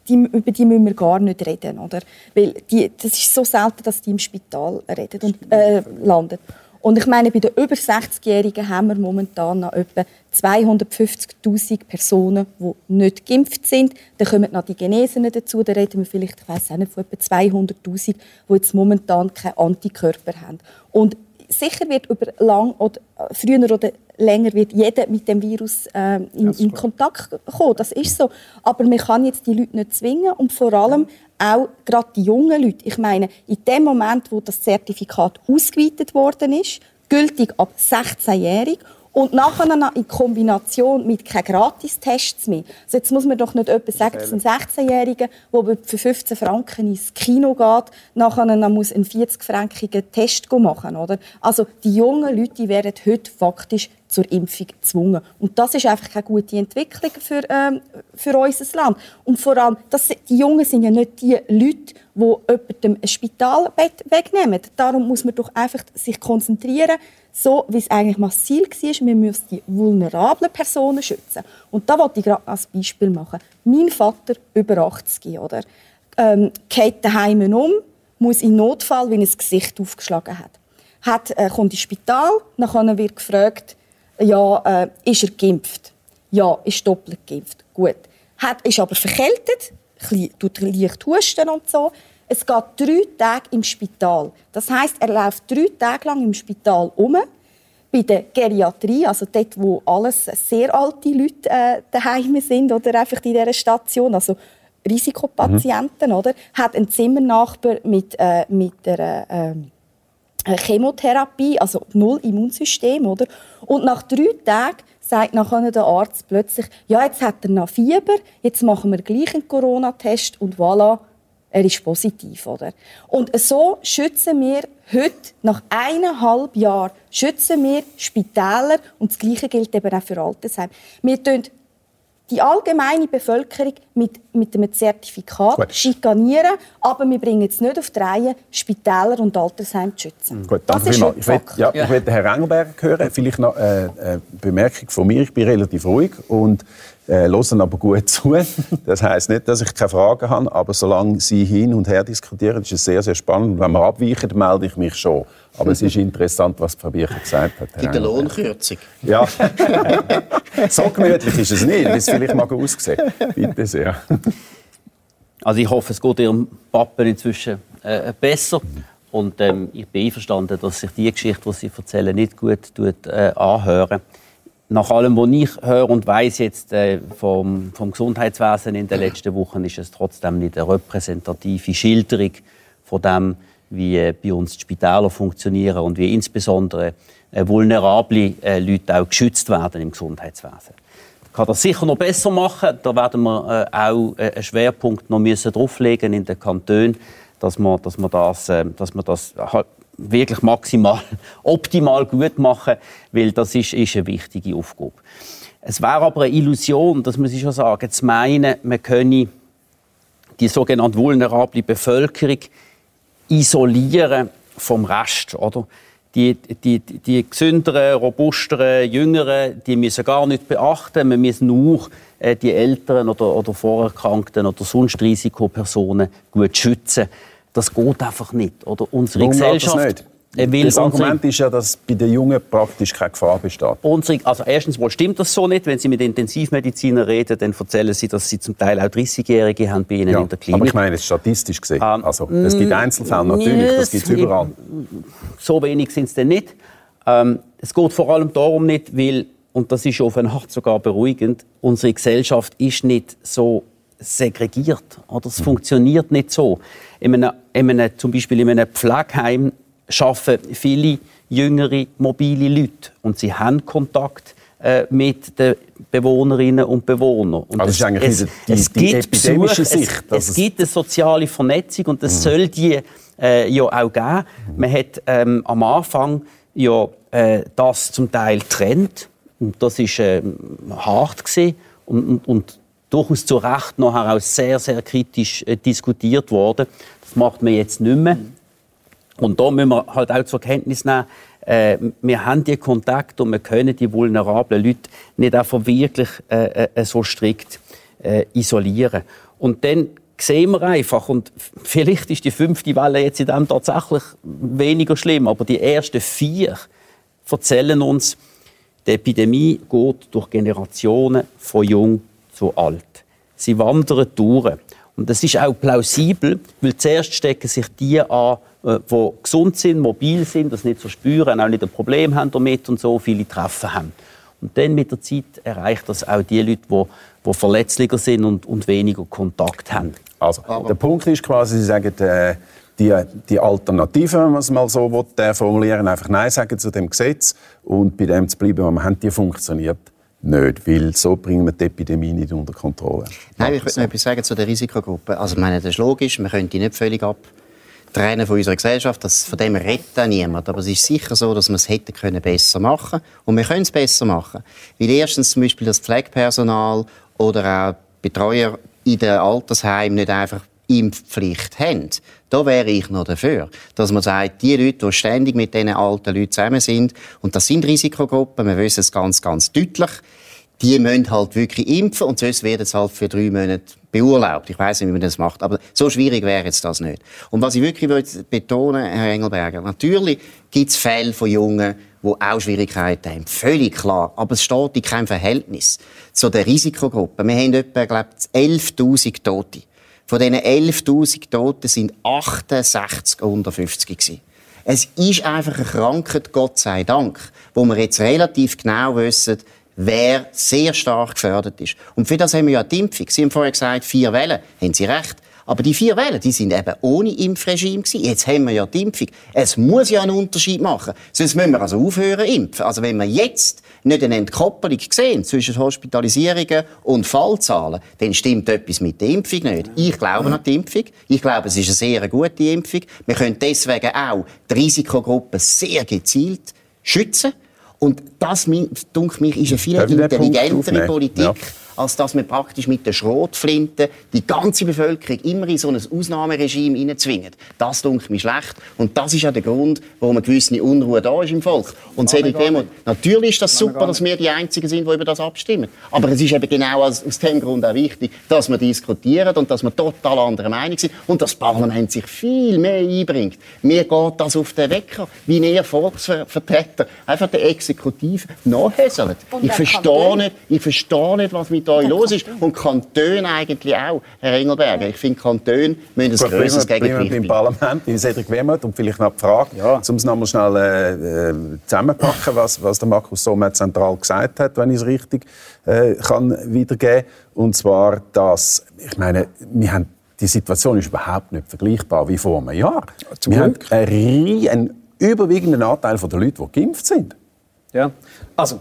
Speaker 3: die, über die müssen wir gar nicht reden, oder? Weil die, das ist so selten, dass die im Spital reden und äh, landen. Und ich meine, bei den über 60-Jährigen haben wir momentan noch etwa 250.000 Personen, die nicht geimpft sind. Dann kommen noch die Genesenen dazu. Da reden wir vielleicht, ich weiß auch nicht, von etwa 200.000, die jetzt momentan keine Antikörper haben. Und sicher wird über lang oder äh, früher oder länger wird jeder mit dem Virus äh, in, in, Kontakt kommen. Das ist so. Aber man kann jetzt die Leute nicht zwingen und vor allem auch gerade die jungen Leute. Ich meine, in dem Moment, wo das Zertifikat ausgeweitet worden ist, gültig ab 16-jährig und nachher in Kombination mit keinen Gratistests mehr. Also jetzt muss man doch nicht etwa sagen, es sind 16-Jährige, der für 15 Franken ins Kino geht, nachher noch muss einen 40-frankigen Test machen oder? Also die jungen Leute werden heute faktisch zur Impfung gezwungen. Und das ist einfach keine gute Entwicklung für, ähm, für unser Land. Und vor allem, das, die Jungen sind ja nicht die Leute, die jemandem ein Spitalbett wegnehmen. Darum muss man doch einfach sich konzentrieren, so wie es eigentlich Ziel war, wir müssen die vulnerablen Personen schützen. Und da wollte ich gerade als Beispiel machen. Mein Vater, über 80, oder? Ähm, geht daheim um, muss in Notfall, wenn er das Gesicht aufgeschlagen hat. hat äh, kommt ins Spital, dann wird gefragt, ja, äh, ist er geimpft? Ja, ist doppelt geimpft. Gut. Hat, ist aber verkältet, tut leicht husten und so. Es geht drei Tage im Spital. Das heißt, er läuft drei Tage lang im Spital um. Bei der Geriatrie, also dort, wo alles sehr alte Leute äh, daheim sind oder einfach in dieser Station, also Risikopatienten, mhm. oder, hat einen Zimmernachbar mit, äh, mit der äh, Chemotherapie, also null Immunsystem, oder? Und nach drei Tagen sagt nachher der Arzt plötzlich, ja, jetzt hat er noch Fieber, jetzt machen wir gleich einen Corona-Test und voilà, er ist positiv, oder? Und so schützen wir heute, nach eineinhalb Jahren, schützen wir Spitäler und das Gleiche gilt eben auch für Altersheim. Wir die allgemeine Bevölkerung mit, mit einem Zertifikat Gut. schikanieren, aber wir bringen es nicht auf die Reihe, Spitäler und Altersheime zu schützen.
Speaker 1: Gut, danke das ist ich will, ja, ja. ich will Herrn Engelberg hören. Vielleicht noch äh, eine Bemerkung von mir. Ich bin relativ ruhig und äh, hören aber gut zu. Das heißt nicht, dass ich keine Fragen habe, aber solange Sie hin und her diskutieren, ist es sehr, sehr spannend. Wenn wir abweichen, melde ich mich schon. Aber es ist interessant, was Frau Bircher gesagt hat.
Speaker 5: Gibt eine Lohnkürzung?
Speaker 1: Ja. so gemütlich ist es nicht, wie es vielleicht mal aussehen. Bitte sehr.
Speaker 2: Also ich hoffe, es geht Ihrem Papa inzwischen äh, besser. Und ähm, ich bin einverstanden, dass sich die Geschichte, die Sie erzählen, nicht gut tut, äh, anhören nach allem, was ich höre und weiß jetzt äh, vom, vom Gesundheitswesen in den letzten Wochen, ist es trotzdem nicht eine repräsentative Schilderung von dem, wie äh, bei uns die Spitäler funktionieren und wie insbesondere äh, vulnerable Leute auch geschützt werden im Gesundheitswesen. Kann das sicher noch besser machen. Da werden wir auch einen Schwerpunkt noch drauflegen in den Kantonen, dass wir, dass wir das, dass wir das halt wirklich maximal optimal gut machen, weil das ist, ist eine wichtige Aufgabe. Es wäre aber eine Illusion, das muss ich schon sagen, zu meinen, man könne die sogenannte vulnerable Bevölkerung isolieren vom Rest, oder? Die, die, die gesünderen, robusteren, jüngeren, die müssen gar nicht beachten. Wir müssen nur äh, die Älteren oder, oder Vorerkrankten oder sonst Risikopersonen gut schützen. Das geht einfach nicht. Oder? Unsere
Speaker 1: Warum
Speaker 2: Gesellschaft. Weil
Speaker 1: das Argument ist ja, dass bei den Jungen praktisch keine Gefahr besteht.
Speaker 2: Unsere, also erstens wohl stimmt das so nicht. Wenn Sie mit Intensivmedizinern reden, dann erzählen sie, dass sie zum Teil auch 30-Jährige haben bei ihnen
Speaker 1: Ja,
Speaker 2: in der Klinik.
Speaker 1: aber ich meine, statistisch gesehen.
Speaker 2: Ähm,
Speaker 1: also, es gibt Einzelfälle natürlich, das gibt es überall.
Speaker 2: so wenig sind es denn nicht. Ähm, es geht vor allem darum nicht, weil, und das ist auf eine Art sogar beruhigend, unsere Gesellschaft ist nicht so segregiert. Oder? Es funktioniert nicht so. In einem, in einem, zum Beispiel in einem Pflegeheim arbeiten viele jüngere, mobile Leute und sie haben Kontakt äh, mit den Bewohnerinnen und Bewohnern. Und
Speaker 1: Also es ist
Speaker 2: es,
Speaker 1: die-
Speaker 2: es
Speaker 1: die
Speaker 2: gibt
Speaker 1: epidemische
Speaker 2: Besuch,
Speaker 1: Sicht,
Speaker 2: Es,
Speaker 1: es
Speaker 2: gibt eine soziale Vernetzung und es soll die äh, ja auch geben. Man hat ähm, am Anfang ja äh, das zum Teil trennt und das ist ähm, hart gesehen und, und, und durchaus zu Recht nachher auch sehr sehr kritisch äh, diskutiert worden. Das macht man jetzt nicht mehr. Und da müssen wir halt auch zur Kenntnis nehmen, äh, wir haben die Kontakte und wir können die vulnerablen Leute nicht einfach wirklich äh, äh, so strikt äh, isolieren. Und dann sehen wir einfach, und vielleicht ist die fünfte Welle jetzt in dem tatsächlich weniger schlimm, aber die ersten vier erzählen uns, die Epidemie geht durch Generationen von jung zu alt. Sie wandern durch. Und das ist auch plausibel, weil zuerst stecken sich die an, äh, die gesund sind, mobil sind, das nicht so spüren, auch nicht ein Problem haben damit und so viele Treffen haben. Und dann mit der Zeit erreicht das auch die Leute, die, die verletzlicher sind und, und weniger Kontakt haben.
Speaker 1: Also, der Punkt ist quasi, Sie sagen, äh, die, die Alternative, wenn man es mal so will, äh, formulieren, einfach Nein sagen zu dem Gesetz und bei dem zu bleiben, was wir haben, die funktioniert nicht, weil so bringen wir die Epidemie nicht unter Kontrolle.
Speaker 5: Nein, ich würde noch etwas sagen zu der Risikogruppe. Also, ich meine, das ist logisch, man könnte die nicht völlig abtrennen von unserer Gesellschaft. Das, von dem redet auch niemand. Aber es ist sicher so, dass man es hätte können besser machen Und wir können es besser machen. Weil erstens zum Beispiel das Pflegepersonal oder auch Betreuer in den Altersheimen nicht einfach Impfpflicht haben. Da wäre ich noch dafür, dass man sagt, die Leute, die ständig mit diesen alten Leuten zusammen sind, und das sind Risikogruppen, wir wissen es ganz, ganz deutlich, die müssen halt wirklich impfen und sonst wird es halt für drei Monate beurlaubt. Ich weiß nicht, wie man das macht, aber so schwierig wäre jetzt das nicht. Und was ich wirklich betonen, Herr Engelberger, natürlich gibt es Fälle von Jungen, die auch Schwierigkeiten haben. Völlig klar. Aber es steht in keinem Verhältnis zu der Risikogruppe. Wir haben etwa, glaube ich, 11.000 Tote. Von diesen 11.000 Toten sind 68 unter 50 gewesen. Es ist einfach eine Krankheit, Gott sei Dank, wo wir jetzt relativ genau wissen, wer sehr stark gefördert ist. Und für das haben wir ja die Impfung. Sie haben vorher gesagt, vier Wellen. Haben Sie recht. Aber die vier Wellen, die sind eben ohne Impfregime gewesen. Jetzt haben wir ja die Impfung. Es muss ja einen Unterschied machen. Sonst müssen wir also aufhören impfen. Also wenn wir jetzt nicht eine Entkopplung sehen zwischen Hospitalisierungen und Fallzahlen, dann stimmt etwas mit der Impfung nicht. Ich glaube an die Impfung. Ich glaube, es ist eine sehr gute Impfung. Wir können deswegen auch die Risikogruppen sehr gezielt schützen. Und das, denke mich, ist eine viel intelligentere? Politik,
Speaker 1: Ja.
Speaker 5: Als dass wir praktisch mit der Schrotflinte die ganze Bevölkerung immer in so ein Ausnahmeregime hineinzwingen. Das denke mich schlecht. Und das ist ja der Grund, warum eine gewisse Unruhe da ist im Volk. Und Cedric Wermuth, natürlich ist das super, dass wir die Einzigen sind, die über das abstimmen. Aber es ist eben genau aus, aus dem Grund auch wichtig, dass wir diskutieren und dass wir total anderer Meinung sind und das Parlament sich viel mehr einbringt. Mir geht das auf den Wecker, wie ihr Volksvertreter einfach der Exekutive nachhäselt. Ich verstehe nicht, ich verstehe nicht, was mit euch los ist. Und Kantone eigentlich auch, Herr Engelberger. Ich finde, Kantone müssen ein grösseres Gegengewicht bieten.
Speaker 1: Parlament, bei Cedric Wermuth und vielleicht noch die Frage,
Speaker 4: Ja.
Speaker 1: um es noch mal schnell äh, äh, zusammenpacken, was, was der Markus Sommer zentral gesagt hat, wenn ich es richtig äh, kann wiedergeben. Und zwar, dass, ich meine, wir haben die Situation ist überhaupt nicht vergleichbar wie vor einem Jahr.
Speaker 4: Zum
Speaker 1: Wir
Speaker 4: Glück.
Speaker 1: haben einen, einen überwiegenden Anteil der Leute, die geimpft sind.
Speaker 4: Ja, also,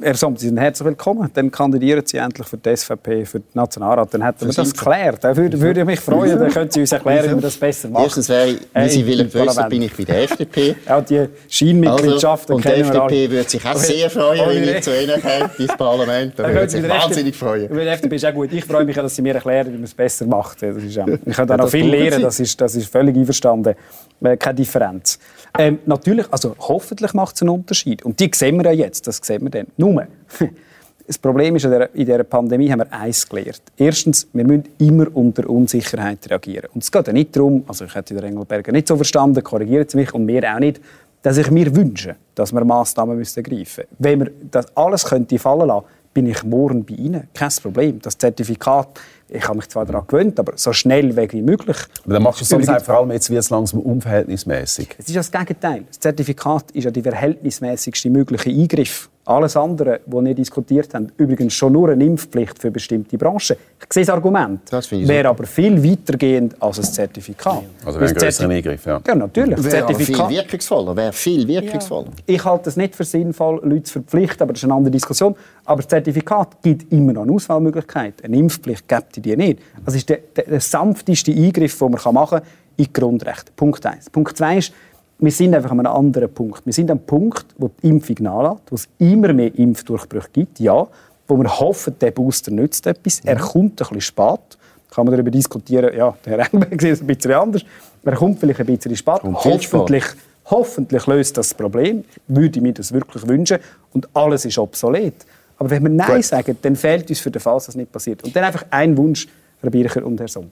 Speaker 4: Herr Somm, Sie sind herzlich willkommen. Dann kandidieren Sie endlich für die SVP, für den Nationalrat. Dann hätten wir das geklärt. Da würde, würde ich mich freuen. Dann können Sie uns erklären, wie wir das besser machen.
Speaker 5: Erstens wäre ich, wie Sie wissen,
Speaker 4: Parlament.
Speaker 5: bin ich bei der FDP.
Speaker 4: Auch die Scheinmitgliedschaften
Speaker 5: Also, und die
Speaker 4: kennen wir alle.
Speaker 5: FDP würde sich auch sehr freuen, wenn ich zu Ihnen käme, ins Parlament. Da
Speaker 4: Dann
Speaker 5: würde sich
Speaker 4: der
Speaker 5: wahnsinnig freuen.
Speaker 4: Über die FDP ist auch gut. Ich freue mich, dass Sie mir erklären, wie man es besser macht. Das ist, ich kann da noch viel lernen, das ist, das ist völlig einverstanden. Äh, keine Differenz. Ähm, natürlich, also hoffentlich macht es einen Unterschied. Und die sehen wir ja jetzt, das sehen wir dann. Nur, das Problem ist, in dieser, Pandemie haben wir eins gelernt. Erstens, wir müssen immer unter Unsicherheit reagieren. Und es geht ja nicht darum, also ich hätte den Engelberger nicht so verstanden, korrigieren Sie mich, und mir auch nicht, dass ich mir wünsche, dass wir Massnahmen müssen ergreifen müssen. Wenn wir das alles könnte fallen lassen, bin ich morgen bei Ihnen. Kein Problem. Das Zertifikat, ich habe mich zwar daran gewöhnt, aber so schnell weg wie möglich.
Speaker 1: Aber dann macht es
Speaker 4: Übrigens-
Speaker 1: sagt, vor allem jetzt wird es langsam unverhältnismäßig.
Speaker 4: es ist das Gegenteil. Das Zertifikat ist ja der verhältnismäßigste mögliche Eingriff. Alles andere, was wir diskutiert haben, übrigens schon nur eine Impfpflicht für bestimmte Branchen. Ich sehe das Argument.
Speaker 5: Das finde ich
Speaker 4: Wäre aber viel weitergehend als ein Zertifikat.
Speaker 1: Also wäre ein
Speaker 4: Zerti-
Speaker 1: Eingriff, ja.
Speaker 4: Ja, natürlich. Das
Speaker 5: Wäre aber viel
Speaker 4: Zertifikat.
Speaker 5: wirkungsvoller. Wäre viel wirkungsvoller.
Speaker 4: Ich halte es nicht für sinnvoll, Leute zu verpflichten, aber das ist eine andere Diskussion. Aber das Zertifikat gibt immer noch eine Auswahlmöglichkeit. Eine Impfpflicht gibt es die nicht. Das ist der, der, der sanfteste Eingriff, den man machen kann in die Grundrechte. Punkt eins. Punkt zwei ist, wir sind einfach an einem anderen Punkt. Wir sind am Punkt, wo die Impfung nachlässt, wo es immer mehr Impfdurchbrüche gibt, ja, wo wir hoffen, der Booster nützt etwas. Er kommt ein bisschen spät. Kann man darüber diskutieren, ja, der Herr Engelberg sieht es ein bisschen anders. Er kommt vielleicht ein bisschen spät.
Speaker 5: Viel spät.
Speaker 4: Hoffentlich Hoffentlich löst das Problem. Würde ich mir das wirklich wünschen. Und alles ist obsolet. Aber wenn wir Nein
Speaker 1: Gut.
Speaker 4: sagen, dann fehlt uns für den Fall, dass das nicht passiert. Und dann einfach ein Wunsch, Herr Bircher und Herr Somm.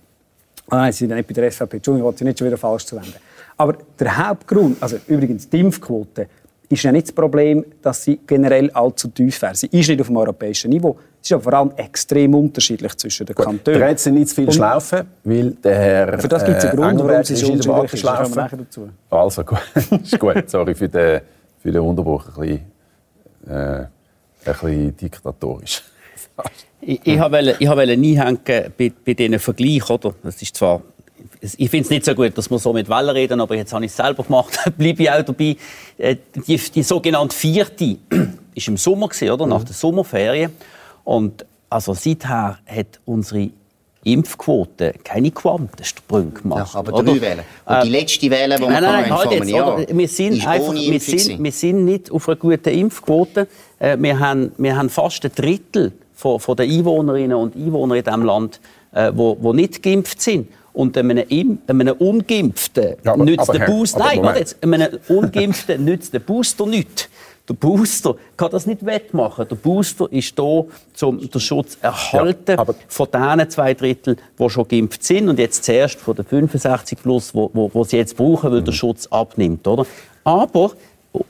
Speaker 4: Ah, nein, Sie sind nicht bei der SVP. Entschuldigung, ich wollte Sie nicht schon wieder falsch zuwenden. Aber der Hauptgrund, also übrigens die Impfquote, ist ja nicht das Problem, dass sie generell allzu tief wäre. Sie ist nicht auf dem europäischen Niveau. Sie ist aber vor allem extrem unterschiedlich zwischen den Kantonen.
Speaker 1: Dreht sie nicht zu viel Schlaufen, weil der Herr
Speaker 4: Für das gibt's einen
Speaker 1: äh,
Speaker 4: Grund, warum sie
Speaker 1: ist
Speaker 4: so
Speaker 1: der
Speaker 4: unterschiedlich ist. Da dazu.
Speaker 1: Also gut, ist gut. Sorry für den, für den Unterbruch. Ein bisschen, äh, ein bisschen diktatorisch.
Speaker 2: Ich, ich wollte ich wollte einhängen bei, bei diesen Vergleich, oder? Das ist zwar, ich finde es nicht so gut, dass wir so mit Wellen reden, aber jetzt habe ich es selber gemacht, bleibe ich auch dabei. Äh, Die, die sogenannte Vierte ist im Sommer gewesen, oder? Nach den Sommerferien. Und also seither hat unsere Impfquote keine Quantensprünge
Speaker 5: Ja,
Speaker 2: gemacht.
Speaker 5: aber
Speaker 2: oder?
Speaker 5: drei Wählen. Und die
Speaker 2: Äh,
Speaker 5: letzte Wähle, die wir
Speaker 2: Nein, nein, halt jetzt,
Speaker 5: Jahr?
Speaker 2: Wir sind, einfach, wir, sind, wir sind nicht auf einer guten Impfquote. Äh, Wir haben, wir haben fast ein Drittel von, von den Einwohnerinnen und Einwohnern in diesem Land, äh, wo, wo nicht geimpft sind. Und einem, einem Ungeimpften
Speaker 1: Ja, aber-
Speaker 2: nützt
Speaker 1: aber
Speaker 2: der Booster. Nein, warte jetzt. Einem Ungeimpften nützt der Booster nichts. Der Booster kann das nicht wettmachen. Der Booster ist da, um den Schutz erhalten
Speaker 1: Ja,
Speaker 2: von den zwei Drittel, die schon geimpft sind und jetzt zuerst von den 65 plus, wo, wo, wo sie jetzt brauchen, weil der Schutz abnimmt, oder? Aber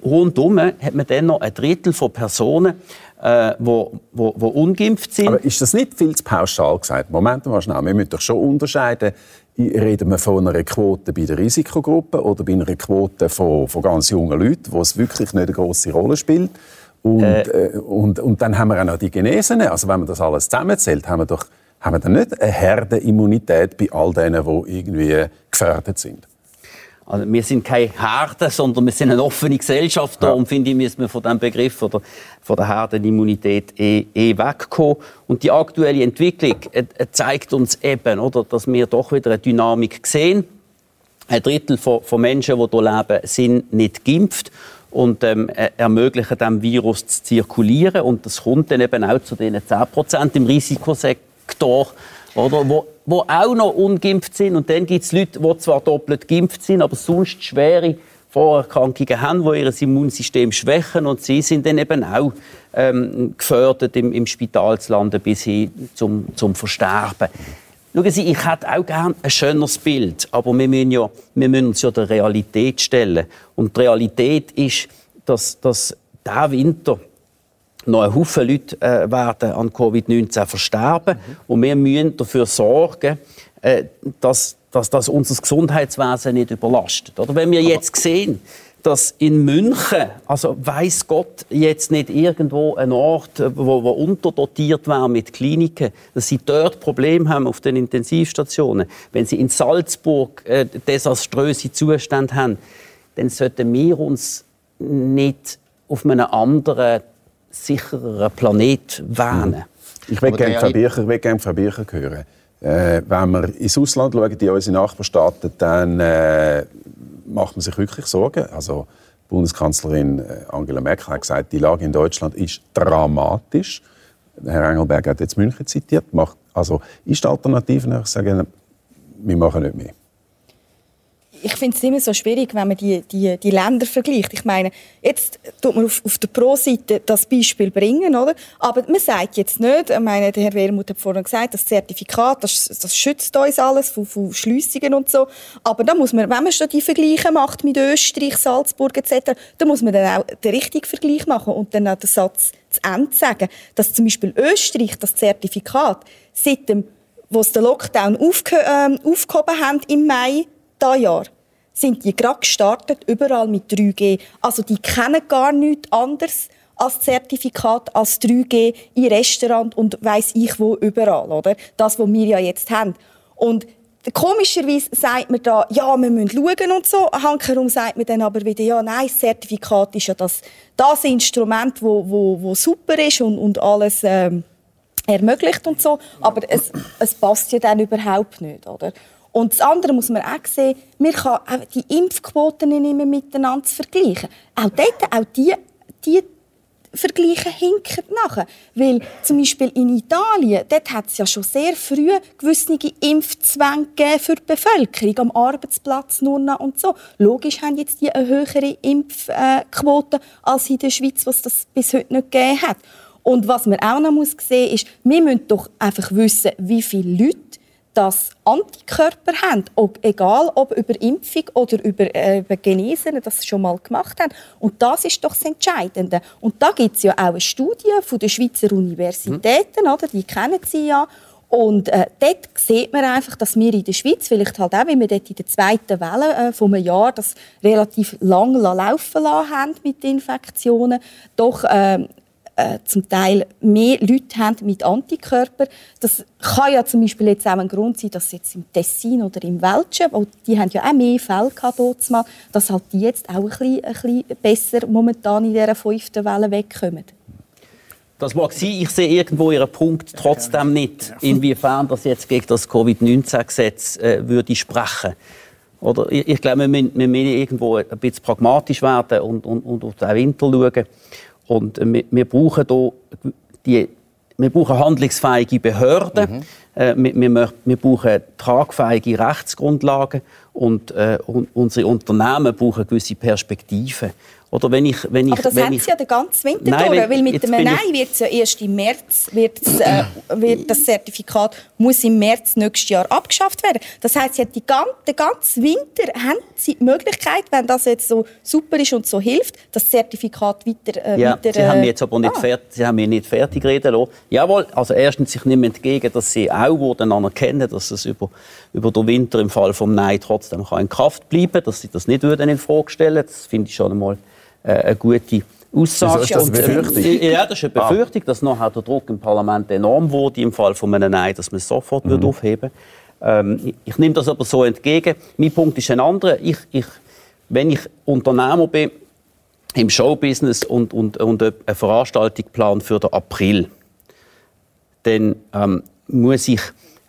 Speaker 2: rundum hat man dann noch ein Drittel von Personen, äh, wo, wo, wo ungeimpft sind.
Speaker 1: Aber ist das nicht viel zu pauschal gesagt? Moment mal schnell. Wir müssen doch schon unterscheiden. Reden wir von einer Quote bei der Risikogruppe oder bei einer Quote von, von ganz jungen Leuten, wo es wirklich nicht eine große Rolle spielt? Und, äh, und, und dann haben wir auch noch die Genesenen. Also wenn man das alles zusammenzählt, haben wir doch haben wir dann nicht eine Herdenimmunität bei all denen, die irgendwie gefährdet sind.
Speaker 2: Also wir sind keine Herde, sondern wir sind eine offene Gesellschaft. Darum finde ich, müssen wir von diesem Begriff oder von der Herdenimmunität eh, eh wegkommen. Und die aktuelle Entwicklung äh, äh, zeigt uns eben, oder, dass wir doch wieder eine Dynamik sehen. Ein Drittel von, von Menschen, die hier leben, sind nicht geimpft und ähm, äh, ermöglichen dem Virus zu zirkulieren. Und das kommt dann eben auch zu den 10 Prozent im Risikosektor, oder, wo, wo auch noch ungeimpft sind. Und dann gibt es Leute, die zwar doppelt geimpft sind, aber sonst schwere Vorerkrankungen haben, die ihr Immunsystem schwächen. Und sie sind dann eben auch ähm, gefördert, im, im Spital zu landen, bis hin zum, zum Versterben. Schauen Sie, ich hätte auch gerne ein schöneres Bild, aber wir müssen, ja, wir müssen uns ja der Realität stellen. Und die Realität ist, dass, dass dieser Winter noch ein Haufen Leute äh, werden an Covid-19 versterben. Und wir müssen dafür sorgen, äh, dass, dass das unser Gesundheitswesen nicht überlastet. Oder wenn wir jetzt sehen, dass in München, also weiß Gott jetzt nicht irgendwo ein Ort, wo, wo unterdotiert war mit Kliniken, dass sie dort Probleme haben auf den Intensivstationen, wenn sie in Salzburg äh, desaströse Zustände haben, dann sollten wir uns nicht auf einem anderen, sichereren Planet wähnen.
Speaker 1: Ich will gerne Frau Bircher, ich will gerne Frau Bircher hören. Äh, wenn wir ins Ausland schauen, in unsere Nachbarstaaten, dann äh, macht man sich wirklich Sorgen. Also Bundeskanzlerin äh, Angela Merkel hat gesagt, die Lage in Deutschland ist dramatisch. Herr Engelberg hat jetzt München zitiert. Also ist die Alternative, ich sage, wir machen nicht mehr
Speaker 3: ich finde es immer so schwierig, wenn man die, die, die Länder vergleicht. Ich meine, jetzt tut man auf, auf der Pro-Seite das Beispiel bringen, oder? Aber man sagt jetzt nicht, ich meine, der Herr Wermuth hat vorhin gesagt, das Zertifikat, das, das schützt uns alles von, von Schliessungen und so. Aber da muss man, wenn man schon die Vergleiche macht mit Österreich, Salzburg etc., dann muss man dann auch den richtigen Vergleich machen und dann auch den Satz zu Ende sagen, dass zum Beispiel Österreich das Zertifikat seit dem, wo sie den Lockdown aufge äh, aufgehoben haben im Mai dieses Jahr sind die gerade gestartet, überall mit 3G. Also die kennen gar nichts anderes als Zertifikat, als 3G in Restaurant und weiß ich wo überall, oder? Das, was wir ja jetzt haben. Und komischerweise sagt man da, ja, wir müssen schauen und so. Hankerum sagt man dann aber wieder, ja, nein, das Zertifikat ist ja das, das Instrument, wo, wo, wo super ist und, und alles ähm, ermöglicht und so. Aber es, es passt ja dann überhaupt nicht, oder? Und das andere muss man auch sehen, man kann auch die Impfquoten nicht mehr miteinander vergleichen. Auch dort, auch die, die Vergleiche hinken nachher. Weil zum Beispiel in Italien, dort hat es ja schon sehr früh gewisse Impfzwänge für die Bevölkerung, am Arbeitsplatz nur noch und so. Logisch haben jetzt die eine höhere Impfquote als in der Schweiz, was das bis heute nicht gegeben hat. Und was man auch noch muss sehen ist, wir müssen doch einfach wissen, wie viele Leute das Antikörper haben, ob, egal ob über Impfung oder über, äh, über Genesen, das schon mal gemacht haben. Und das ist doch das Entscheidende. Und da gibt es ja auch eine Studie von den Schweizer Universitäten, mhm. oder? die kennen Sie ja. Und äh, dort sieht man einfach, dass wir in der Schweiz, vielleicht halt auch, weil wir dort in der zweiten Welle äh, von einem Jahr das relativ lang laufen lassen haben mit Infektionen, doch äh, äh, zum Teil mehr Leute haben mit Antikörpern. Das kann ja zum Beispiel jetzt auch ein Grund sein, dass jetzt im Tessin oder im Welschen, weil die haben ja auch mehr Fälle gehabt, dass halt die jetzt auch ein bisschen, ein bisschen besser momentan in dieser fünften Welle wegkommen.
Speaker 2: Das mag sein, ich sehe irgendwo Ihren Punkt trotzdem nicht, inwiefern das jetzt gegen das Covid-19-Gesetz äh, würde sprechen. Oder ich, ich glaube, wir müssen, wir müssen irgendwo ein bisschen pragmatisch werden und, und, und auf den Winter schauen. Und wir, wir brauchen hier die, wir brauchen handlungsfähige Behörden, mhm. äh, wir, wir, wir, brauchen tragfähige Rechtsgrundlagen und, äh, und unsere Unternehmen brauchen gewisse Perspektiven. Oder wenn ich, wenn ich,
Speaker 3: Aber das
Speaker 2: wenn
Speaker 3: haben Sie ja den ganzen Winter nein, durch, weil mit dem Nein wird es ja erst im März, wird, äh, wird das Zertifikat muss im März nächstes Jahr abgeschafft werden. Das heisst, Sie den ganzen Winter haben Sie die Möglichkeit, wenn das jetzt so super ist und so hilft, das Zertifikat weiter...
Speaker 2: Äh, ja, weiter, Sie haben mich jetzt aber nicht, ah. fertig, Sie haben mich nicht fertig reden lassen. Jawohl, also erstens, ich nehme entgegen, dass Sie auch wurden anerkennen, dass es über, über den Winter im Fall vom Nein trotzdem kann in Kraft bleiben kann, dass Sie das nicht würden in Frage stellen. Das finde ich schon einmal äh, eine gute Aussage.
Speaker 1: Ist das eine Befürchtung?
Speaker 2: Äh, ja, das ist eine ah. Befürchtung, dass nachher der Druck im Parlament enorm wurde, im Fall von einem Nein, dass man es sofort mhm. aufheben ähm, ich, ich nehme das aber so entgegen. Mein Punkt ist ein anderer. Ich, ich, wenn ich Unternehmer bin, im Showbusiness und, und, und eine Veranstaltung plan für den April, dann ähm, muss ich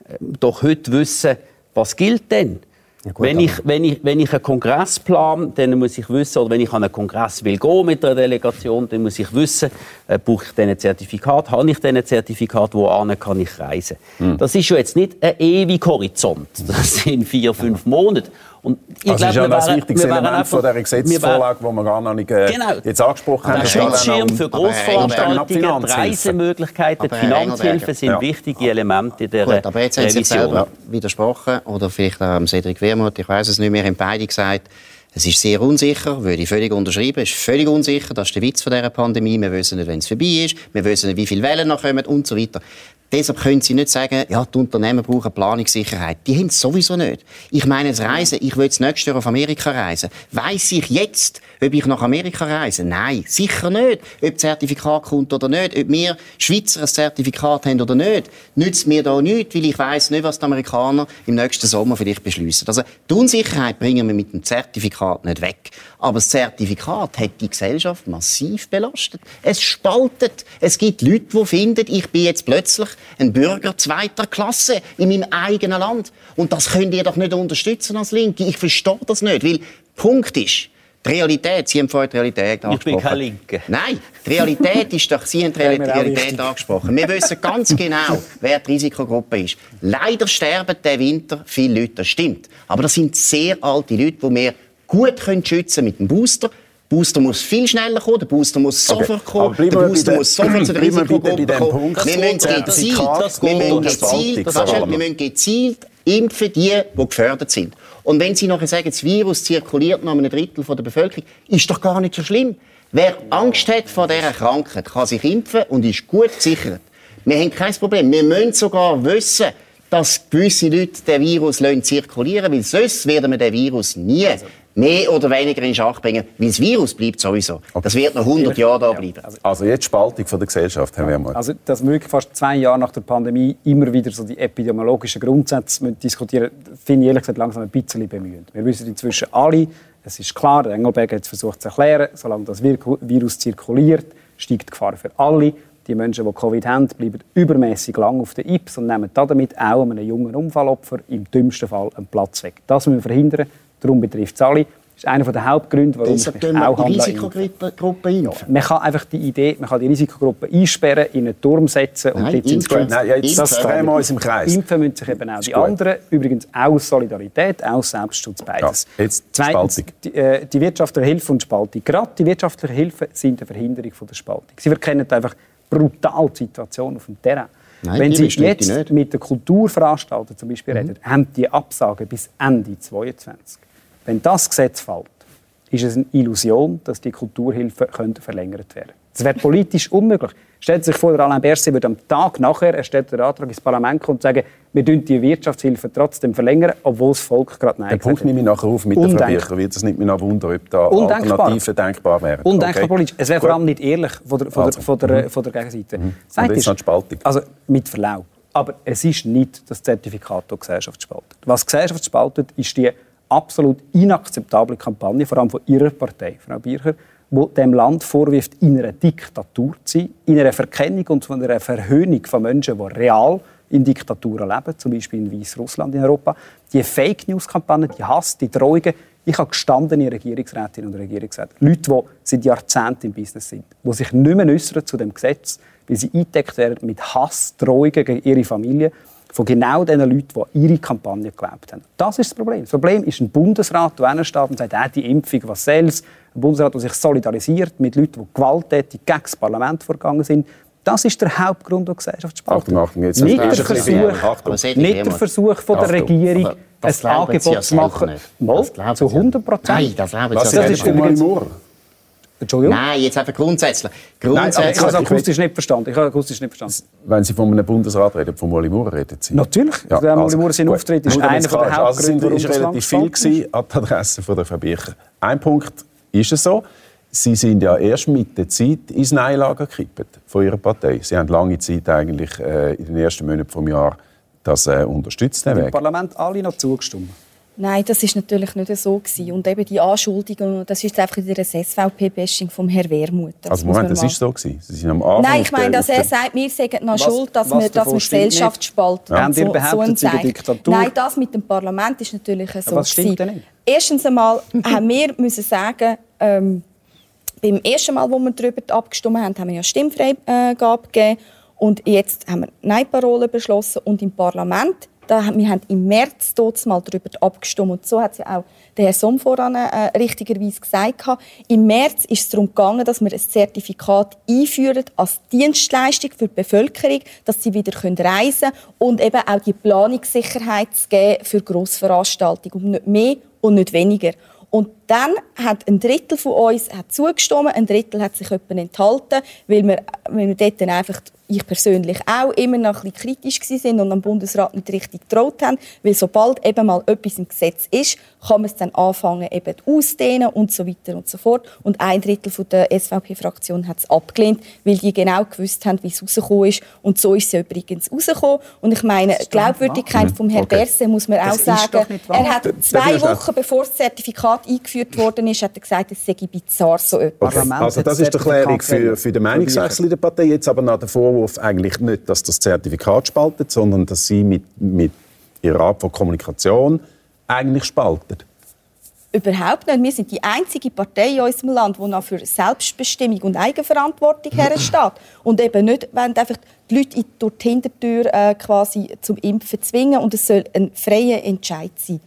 Speaker 2: äh, doch heute wissen, was gilt denn? Ja, gut, wenn, ich, wenn, ich, wenn ich einen Kongress plane, dann muss ich wissen, oder wenn ich an einen Kongress will gehen mit einer Delegation, dann muss ich wissen, äh, brauche ich ein Zertifikat, habe ich ein Zertifikat, wo kann ich reisen. Mhm. Das ist ja jetzt nicht ein ewiger Horizont, das sind vier, fünf Monate.
Speaker 1: Und ich das glaub, ist ja das wichtigste Element einfach, von dieser Gesetzesvorlage, die wir gar noch nicht äh, genau, jetzt angesprochen haben.
Speaker 2: Der Schutzschirm für Grossveranstaltungen, die Reisemöglichkeiten, die Finanzhilfe sind ja. wichtige Elemente der Gut,
Speaker 5: aber jetzt haben Sie selber widersprochen, oder vielleicht auch Cedric Wermuth, ich weiß es nicht mehr, haben beide gesagt, es ist sehr unsicher, würde ich völlig unterschreiben. Es ist völlig unsicher, das ist der Witz von dieser Pandemie. Wir wissen nicht, wenn es vorbei ist, wir wissen nicht, wie viele Wellen noch kommen und so weiter. Deshalb können Sie nicht sagen, ja, die Unternehmen brauchen Planungssicherheit. Die haben es sowieso nicht. Ich meine, das Reisen, ich will das nächste Jahr auf Amerika reisen. Weiss ich jetzt, ob ich nach Amerika reise? Nein, sicher nicht. Ob das Zertifikat kommt oder nicht, ob wir Schweizer ein Zertifikat haben oder nicht, nützt mir da nichts, weil ich weiss nicht, was die Amerikaner im nächsten Sommer vielleicht beschließen. Also, die Unsicherheit bringen wir mit dem Zertifikat nicht weg. Aber das Zertifikat hat die Gesellschaft massiv belastet. Es spaltet. Es gibt Leute, die finden, ich bin jetzt plötzlich ein Bürger zweiter Klasse in meinem eigenen Land. Und das könnt ihr doch nicht unterstützen als Linke. Ich verstehe das nicht, weil Punkt ist, die Realität, Sie haben vorhin die Realität angesprochen.
Speaker 2: Ich bin kein Linke.
Speaker 5: Nein, die Realität ist doch, Sie haben die Realität angesprochen. Wir wissen ganz genau, wer die Risikogruppe ist. Leider sterben diesen Winter viele Leute, das stimmt. Aber das sind sehr alte Leute, die wir gut können schützen mit dem Booster. Der Booster muss viel schneller kommen, der Booster muss sofort kommen, der Booster muss sofort zu der Risikogruppe kommen. Wir müssen gezielt, wir müssen gezielt, wir müssen gezielt impfen die, die gefördert sind. Und wenn Sie nachher sagen, das Virus zirkuliert noch einem Drittel der Bevölkerung, ist doch gar nicht so schlimm. Wer Angst hat vor dieser Krankheit, kann sich impfen und ist gut gesichert. Wir haben kein Problem. Wir müssen sogar wissen, dass gewisse Leute den Virus zirkulieren lassen, weil sonst werden wir den Virus nie mehr oder weniger in Schach bringen, weil das Virus bleibt sowieso. Das wird noch 100 Jahre da bleiben.
Speaker 1: Also jetzt Spaltung von der Gesellschaft, Herr Wehrmann.
Speaker 4: Also, dass wir wirklich fast zwei Jahre nach der Pandemie immer wieder so die epidemiologischen Grundsätze diskutieren finde ich ehrlich gesagt langsam ein bisschen bemühend. Wir wissen inzwischen alle, es ist klar, der Engelberg hat es versucht zu erklären, solange das Virus zirkuliert, steigt die Gefahr für alle. Die Menschen, die Covid haben, bleiben übermäßig lang auf der IPS und nehmen damit auch einem jungen Unfallopfer im dümmsten Fall einen Platz weg. Das müssen wir verhindern. Darum betrifft es alle. Das ist einer der Hauptgründe, warum
Speaker 5: Deshalb ich mich auch die Risikogruppe
Speaker 4: ja, Man kann einfach die Idee, man kann die Risikogruppe einsperren, in einen Turm setzen und
Speaker 5: Nein,
Speaker 4: dort sind
Speaker 1: Nein, jetzt das drehen wir uns im Kreis.
Speaker 4: Impfen müssen sich eben auch die anderen. Übrigens auch Solidarität, auch Selbstschutz, beides.
Speaker 1: Ja, jetzt
Speaker 4: Zweitens,
Speaker 1: Spaltung.
Speaker 4: die, äh, die wirtschaftliche Hilfe und Spaltung. Gerade die wirtschaftliche Hilfe sind eine Verhinderung von der Spaltung. Sie verkennen einfach brutal die Situation auf dem Terrain.
Speaker 5: Nein,
Speaker 4: Wenn Sie jetzt mit den Kulturveranstaltern zum Beispiel
Speaker 1: Mhm.
Speaker 4: reden, haben die Absagen bis Ende 2022. Wenn das Gesetz fällt, ist es eine Illusion, dass die Kulturhilfe könnte verlängert werden Das wäre politisch unmöglich. Stellt sich vor, der Alain Berset würde am Tag nachher erstellt den Antrag ins Parlament kommen und sagen, wir dürfen die Wirtschaftshilfe trotzdem verlängern, obwohl das Volk gerade Nein
Speaker 1: Den Punkt nehme ich nachher auf mit der Frau
Speaker 4: Undenkbar.
Speaker 1: Bircher, weil das nicht mehr wundern, ob da
Speaker 4: Undenkbar.
Speaker 1: Alternativen denkbar wären.
Speaker 4: Undenkbar
Speaker 1: Okay.
Speaker 4: politisch. Es wäre vor allem nicht ehrlich von der, von
Speaker 1: Also,
Speaker 4: der, von der, von der Gegenseite. Mhm.
Speaker 1: Und jetzt noch die Spaltung.
Speaker 4: Also mit Verlaub. Aber es ist nicht das Zertifikat, das Gesellschaft spaltet. Was Gesellschaft spaltet, ist die absolut inakzeptable Kampagne, vor allem von Ihrer Partei, Frau Bircher, wo dem Land vorwirft, in einer Diktatur zu sein, in einer Verkennung und von einer Verhöhnung von Menschen, die real in Diktaturen leben, zum Beispiel in Weißrussland in Europa. Die Fake News-Kampagne, die Hass, die Drohungen. Ich habe gestandene Regierungsrätinnen und Regierungsräte, Leute, die seit Jahrzehnten im Business sind, die sich nicht mehr äußern zu dem Gesetz, weil sie eingedeckt werden mit Hass, Drohungen gegen ihre Familie von genau den Leuten, die ihre Kampagne geglaubt haben. Das ist das Problem. Das Problem ist ein Bundesrat, der hinsteht und sagt, äh, die Impfung, was soll's? Ein Bundesrat, der sich solidarisiert mit Leuten, die gewalttätig gegen das Parlament vorgegangen sind. Das ist der Hauptgrund der Gesellschaftsspaltung.
Speaker 1: Achtung, Achtung, jetzt
Speaker 4: nicht der
Speaker 1: es ein bisschen
Speaker 4: Versuch, nicht der Versuch von der. Regierung,
Speaker 5: das
Speaker 4: ein Angebot zu machen.
Speaker 5: nicht.
Speaker 4: Mal,
Speaker 5: Das
Speaker 4: zu
Speaker 5: Sie ja
Speaker 4: 100 Prozent.
Speaker 5: Nein, das glauben Sie
Speaker 1: Was
Speaker 5: ja
Speaker 1: ist
Speaker 4: übrigens-
Speaker 1: Moore?
Speaker 4: Entschuldigung?
Speaker 5: Nein, jetzt einfach grundsätzlich.
Speaker 4: Nein, aber ich
Speaker 5: Grundsätzlich.
Speaker 4: habe es akustisch nicht verstanden. Ich habe akustisch nicht verstanden.
Speaker 1: Wenn Sie von einem Bundesrat reden, von Moli Moore reden Sie?
Speaker 4: Natürlich.
Speaker 1: Ja,
Speaker 4: Der Moli
Speaker 1: also,
Speaker 4: Moore, sein. Auftritt ist einer
Speaker 1: es
Speaker 4: der.
Speaker 1: Also
Speaker 4: Hauptgründe,
Speaker 1: sind
Speaker 4: warum
Speaker 1: ist relativ viel gewesen an die Adresse von der Frau Bircher. Ein Punkt ist es so, Sie sind ja erst mit der Zeit ins Neilager gekippt von Ihrer Partei. Sie haben lange Zeit eigentlich äh, in den ersten Monaten des Jahres das äh, unterstützt,
Speaker 4: Im. Parlament alle noch zugestimmt.
Speaker 3: Nein, das ist natürlich nicht so gewesen. Und eben die Anschuldigung, das ist einfach wieder ein SVP-Bashing vom Herrn Wermuth. Das
Speaker 1: Also Moment, das ist so gewesen. Sie sind am Anfang
Speaker 3: Nein, ich meine,
Speaker 1: der-
Speaker 3: dass er
Speaker 1: der-
Speaker 3: sagt, wir sagen noch
Speaker 4: Was-
Speaker 3: schuld, dass wir, dass wir Gesellschaft
Speaker 4: nicht?
Speaker 3: spalten.
Speaker 4: Ja. Habt ihr behauptet,
Speaker 3: ein Zeichen.
Speaker 4: Diktatur?
Speaker 3: Nein, das mit dem Parlament ist natürlich so.
Speaker 4: was stimmt
Speaker 3: gewesen.
Speaker 4: denn nicht?
Speaker 3: Erstens einmal haben wir müssen sagen, ähm, beim ersten Mal, wo wir darüber abgestimmt haben, haben wir ja Stimmfreigabe gegeben. Und jetzt haben wir Nein-Parole beschlossen. Und im Parlament, da, wir haben im März mal darüber abgestimmt. Und so hat es ja auch der Herr Somm voran äh, richtigerweise gesagt. Im März ist es darum gegangen, dass wir ein Zertifikat einführen als Dienstleistung für die Bevölkerung, dass sie wieder reisen können und eben auch die Planungssicherheit zu geben für Grossveranstaltungen. Und nicht mehr und nicht weniger. Und dann hat ein Drittel von uns hat zugestimmt, ein Drittel hat sich etwa enthalten, weil wir, weil wir dort dann einfach ich persönlich auch immer noch ein bisschen kritisch sind und am Bundesrat nicht richtig getraut haben, weil sobald eben mal etwas im Gesetz ist, kann man es dann anfangen eben auszudehnen und so weiter und so fort. Und ein Drittel von der SVP-Fraktion hat es abgelehnt, weil die genau gewusst haben, wie es rausgekommen ist. Und so ist es übrigens rausgekommen. Und ich meine, die Glaubwürdigkeit von Herrn okay. Berse muss man das auch sagen. Er hat zwei Wochen bevor das Zertifikat eingeführt worden ist, hat er gesagt, es sei bizarr so
Speaker 1: etwas. Okay. Also das ist die Erklärung für, für den Meinungswechsel in der Partei. Jetzt aber nach der Vorwurf eigentlich nicht, dass das Zertifikat spaltet, sondern dass sie mit, mit ihrer Art von Kommunikation eigentlich spaltet.
Speaker 3: Überhaupt nicht. Wir sind die einzige Partei in unserem Land, die noch für Selbstbestimmung und Eigenverantwortung hersteht. Und eben nicht, wenn einfach die Leute durch die Hintertür äh, quasi zum Impfen zwingen. Und es soll ein freier Entscheid sein.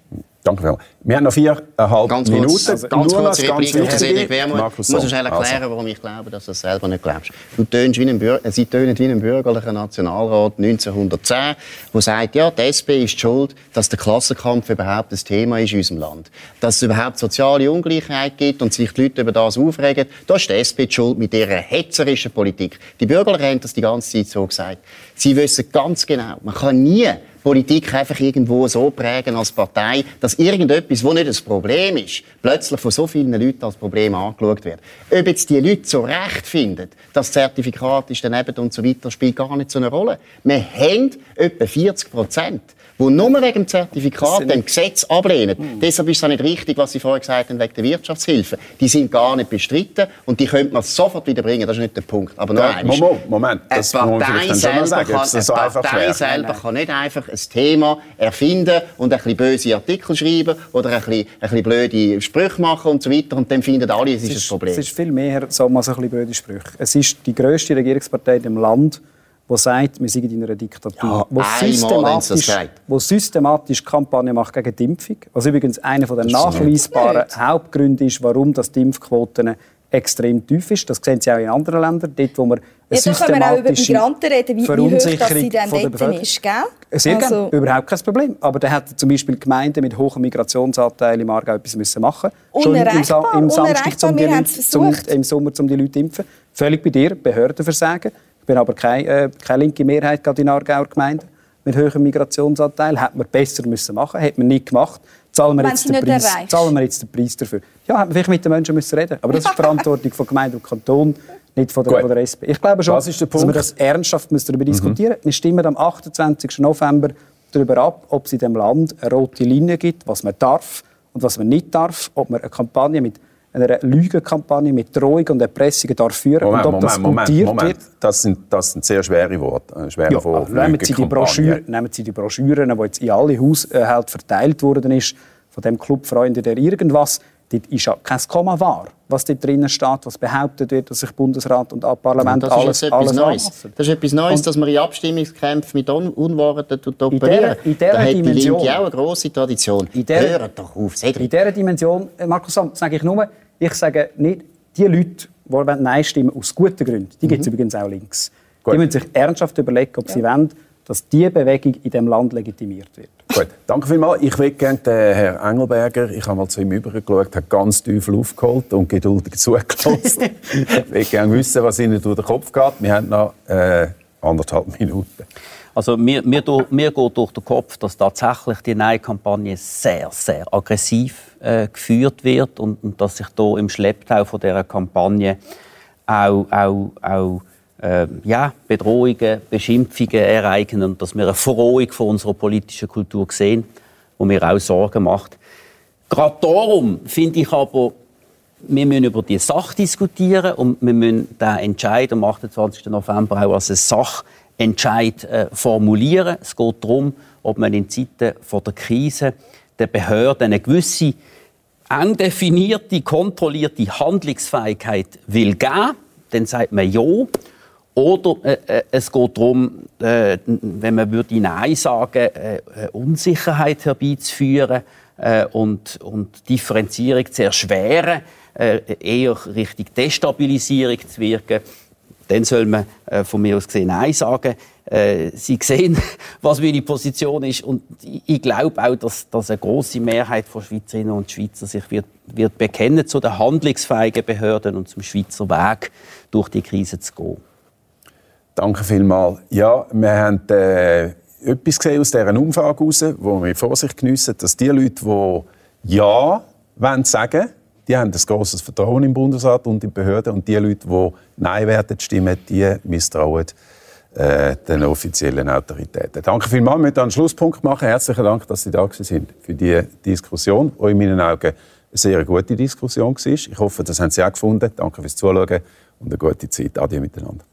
Speaker 1: Danke vielmals. Wir haben noch viereinhalb
Speaker 5: ganz
Speaker 1: Minuten.
Speaker 5: Kurz, also, ganz kurz, ganz wichtig. Ich muss schnell erklären, warum ich glaube, dass du das selber nicht glaubst. Du tönst wie ein Bürger, Sie tönen wie ein bürgerlicher Nationalrat 1910, der sagt, ja, die SP ist schuld, dass der Klassenkampf überhaupt ein Thema ist in unserem Land. Dass es überhaupt soziale Ungleichheit gibt und sich die Leute über das aufregen, da ist die SP die schuld mit ihrer hetzerischen Politik. Die Bürgerlichen haben das die ganze Zeit so gesagt. Sie wissen ganz genau, man kann nie Politik einfach irgendwo so prägen als Partei, dass irgendetwas, wo nicht das Problem ist, plötzlich von so vielen Leuten als Problem angeschaut wird. Ob jetzt die Leute so recht finden, das Zertifikat ist daneben und so weiter, spielt gar nicht so eine Rolle. Wir haben etwa 40 Prozent die nur wegen dem Zertifikat dem Gesetz ablehnen. Mhm. Deshalb ist es nicht richtig, was Sie vorher gesagt haben, wegen der Wirtschaftshilfe. Die sind gar nicht bestritten und die könnte man sofort wieder bringen. Das ist nicht der Punkt. Aber noch
Speaker 1: ja, Moment, Moment, das
Speaker 5: eine Partei selber, sagen, kann, eine so Partei selber kann nicht einfach ein Thema erfinden und ein bisschen böse Artikel schreiben oder ein bisschen, ein bisschen blöde Sprüche machen und so weiter und dann finden alle, es ist, ist ein Problem.
Speaker 4: Es ist viel mehr so ein bisschen blöde Sprüche. Es ist die grösste Regierungspartei im Land, der sagt, wir sind in einer Diktatur, ja, wo, systematisch, wo systematisch Kampagne macht gegen die Impfung, was übrigens einer der nachweisbaren Hauptgründe ist, warum das die Impfquoten extrem tief ist. Das sehen Sie auch in anderen Ländern, dort, wo man
Speaker 3: eine ja, da können wir auch über Migranten reden, wie, wie hoch dass sie dann dort ist, gell?
Speaker 4: Sehr also. gerne, überhaupt kein Problem. Aber da hat zum Beispiel Gemeinden mit hohem Migrationsanteil im Aargau etwas müssen machen
Speaker 3: Schon im, Sa im Samstag,
Speaker 4: um die Leute, zum, im Sommer, um die Leute zu impfen. Völlig bei dir, Behördenversagen. Ich bin aber keine, äh, keine linke Mehrheit gerade in Aargauer Gemeinden mit hohem Migrationsanteil. Hätte man besser müssen machen, hätte man nicht gemacht. Zahlen wir, jetzt den Preis, zahlen wir jetzt den Preis dafür? Ja, hätten wir vielleicht mit den Menschen müssen reden. Aber das ist die Verantwortung von Gemeinde und Kanton, nicht von der, von der SP. Ich glaube schon, dass wir das ernsthaft müssen darüber mhm. diskutieren müssen. Wir stimmen am 28. November darüber ab, ob es in diesem Land eine rote Linie gibt, was man darf und was man nicht darf, ob man eine Kampagne mit einer Lügenkampagne mit Drohung und Erpressungen darf führen
Speaker 1: Moment, und ob das Moment, Moment, Moment. Wird. Das sind, das sind sehr schwere Worte. Äh, schwere ja, Worte
Speaker 4: nehmen, Sie die Broschüre, nehmen Sie die Broschüren, die jetzt in alle Haushalte verteilt worden ist, von dem Club Freunde der irgendwas, dort ist ja kein Komma wahr, was dort drinnen steht, was behauptet wird, dass sich Bundesrat und Parlament
Speaker 5: das
Speaker 4: alles,
Speaker 5: ist alles Neues. Anpassen. Das ist etwas Neues, und dass man in Abstimmungskämpfen mit Un Unwahrheiten
Speaker 4: operieren. In dieser, in da Dimension,
Speaker 5: hat die Linke auch eine grosse Tradition.
Speaker 4: In der, Hört doch auf, Cedric. In dieser Dimension, äh, Markus Sam, sage ich nur, ich sage nicht, die Leute, die Nein stimmen, aus guten Gründen, die mhm. gibt es übrigens auch links. Gut. Die müssen sich ernsthaft überlegen, ob ja. sie wollen, dass diese Bewegung in diesem Land legitimiert wird.
Speaker 1: Gut, danke vielmals. Ich will gerne den Herrn Engelberger, ich habe mal zu ihm übergeschaut, hat ganz tief aufgeholt und geduldig zugelassen. ich will gerne wissen, was Ihnen durch den Kopf geht. Wir haben noch äh, anderthalb Minuten.
Speaker 2: Also mir, mir, mir geht durch den Kopf, dass tatsächlich die Nein-Kampagne sehr, sehr aggressiv äh, geführt wird und, und, dass sich da im Schlepptau von dieser Kampagne auch, auch, auch äh, ja, Bedrohungen, Beschimpfungen ereignen und dass wir eine Verrohung von unserer politischen Kultur sehen, wo mir auch Sorgen macht. Gerade darum finde ich aber, wir müssen über die Sache diskutieren und wir müssen den Entscheid am 28. November auch als eine Sachentscheid äh, formulieren. Es geht darum, ob man in Zeiten von der Krise den Behörden eine gewisse eng definierte, kontrollierte Handlungsfähigkeit will geben. Dann sagt man ja. Oder äh, äh, es geht darum, äh, wenn man würde Nein sagen äh, äh, Unsicherheit herbeizuführen äh, und, und Differenzierung zu erschweren, eher Richtung Destabilisierung zu wirken. Dann soll man von mir aus gesehen Nein sagen. Äh, Sie sehen, was meine Position ist. Und ich, glaube auch, dass, dass eine große Mehrheit von Schweizerinnen und Schweizer sich wird, wird bekennen zu den handlungsfähigen Behörden und zum Schweizer Weg durch die Krise zu gehen.
Speaker 1: Danke vielmals. Ja, wir haben äh, etwas gesehen aus dieser Umfrage heraus, wo wir Vorsicht geniessen, dass die Leute, die Ja wollen sagen die haben ein grosses Vertrauen im Bundesrat und in die Behörden. Und die Leute, die Nein werden stimmen, die misstrauen äh, den offiziellen Autoritäten. Danke vielmals. Wir müssen einen Schlusspunkt machen. Herzlichen Dank, dass Sie da sind für diese Diskussion, die in meinen Augen eine sehr gute Diskussion war. Ich hoffe, das haben Sie auch gefunden. Danke fürs Zuschauen und eine gute Zeit. Adieu miteinander.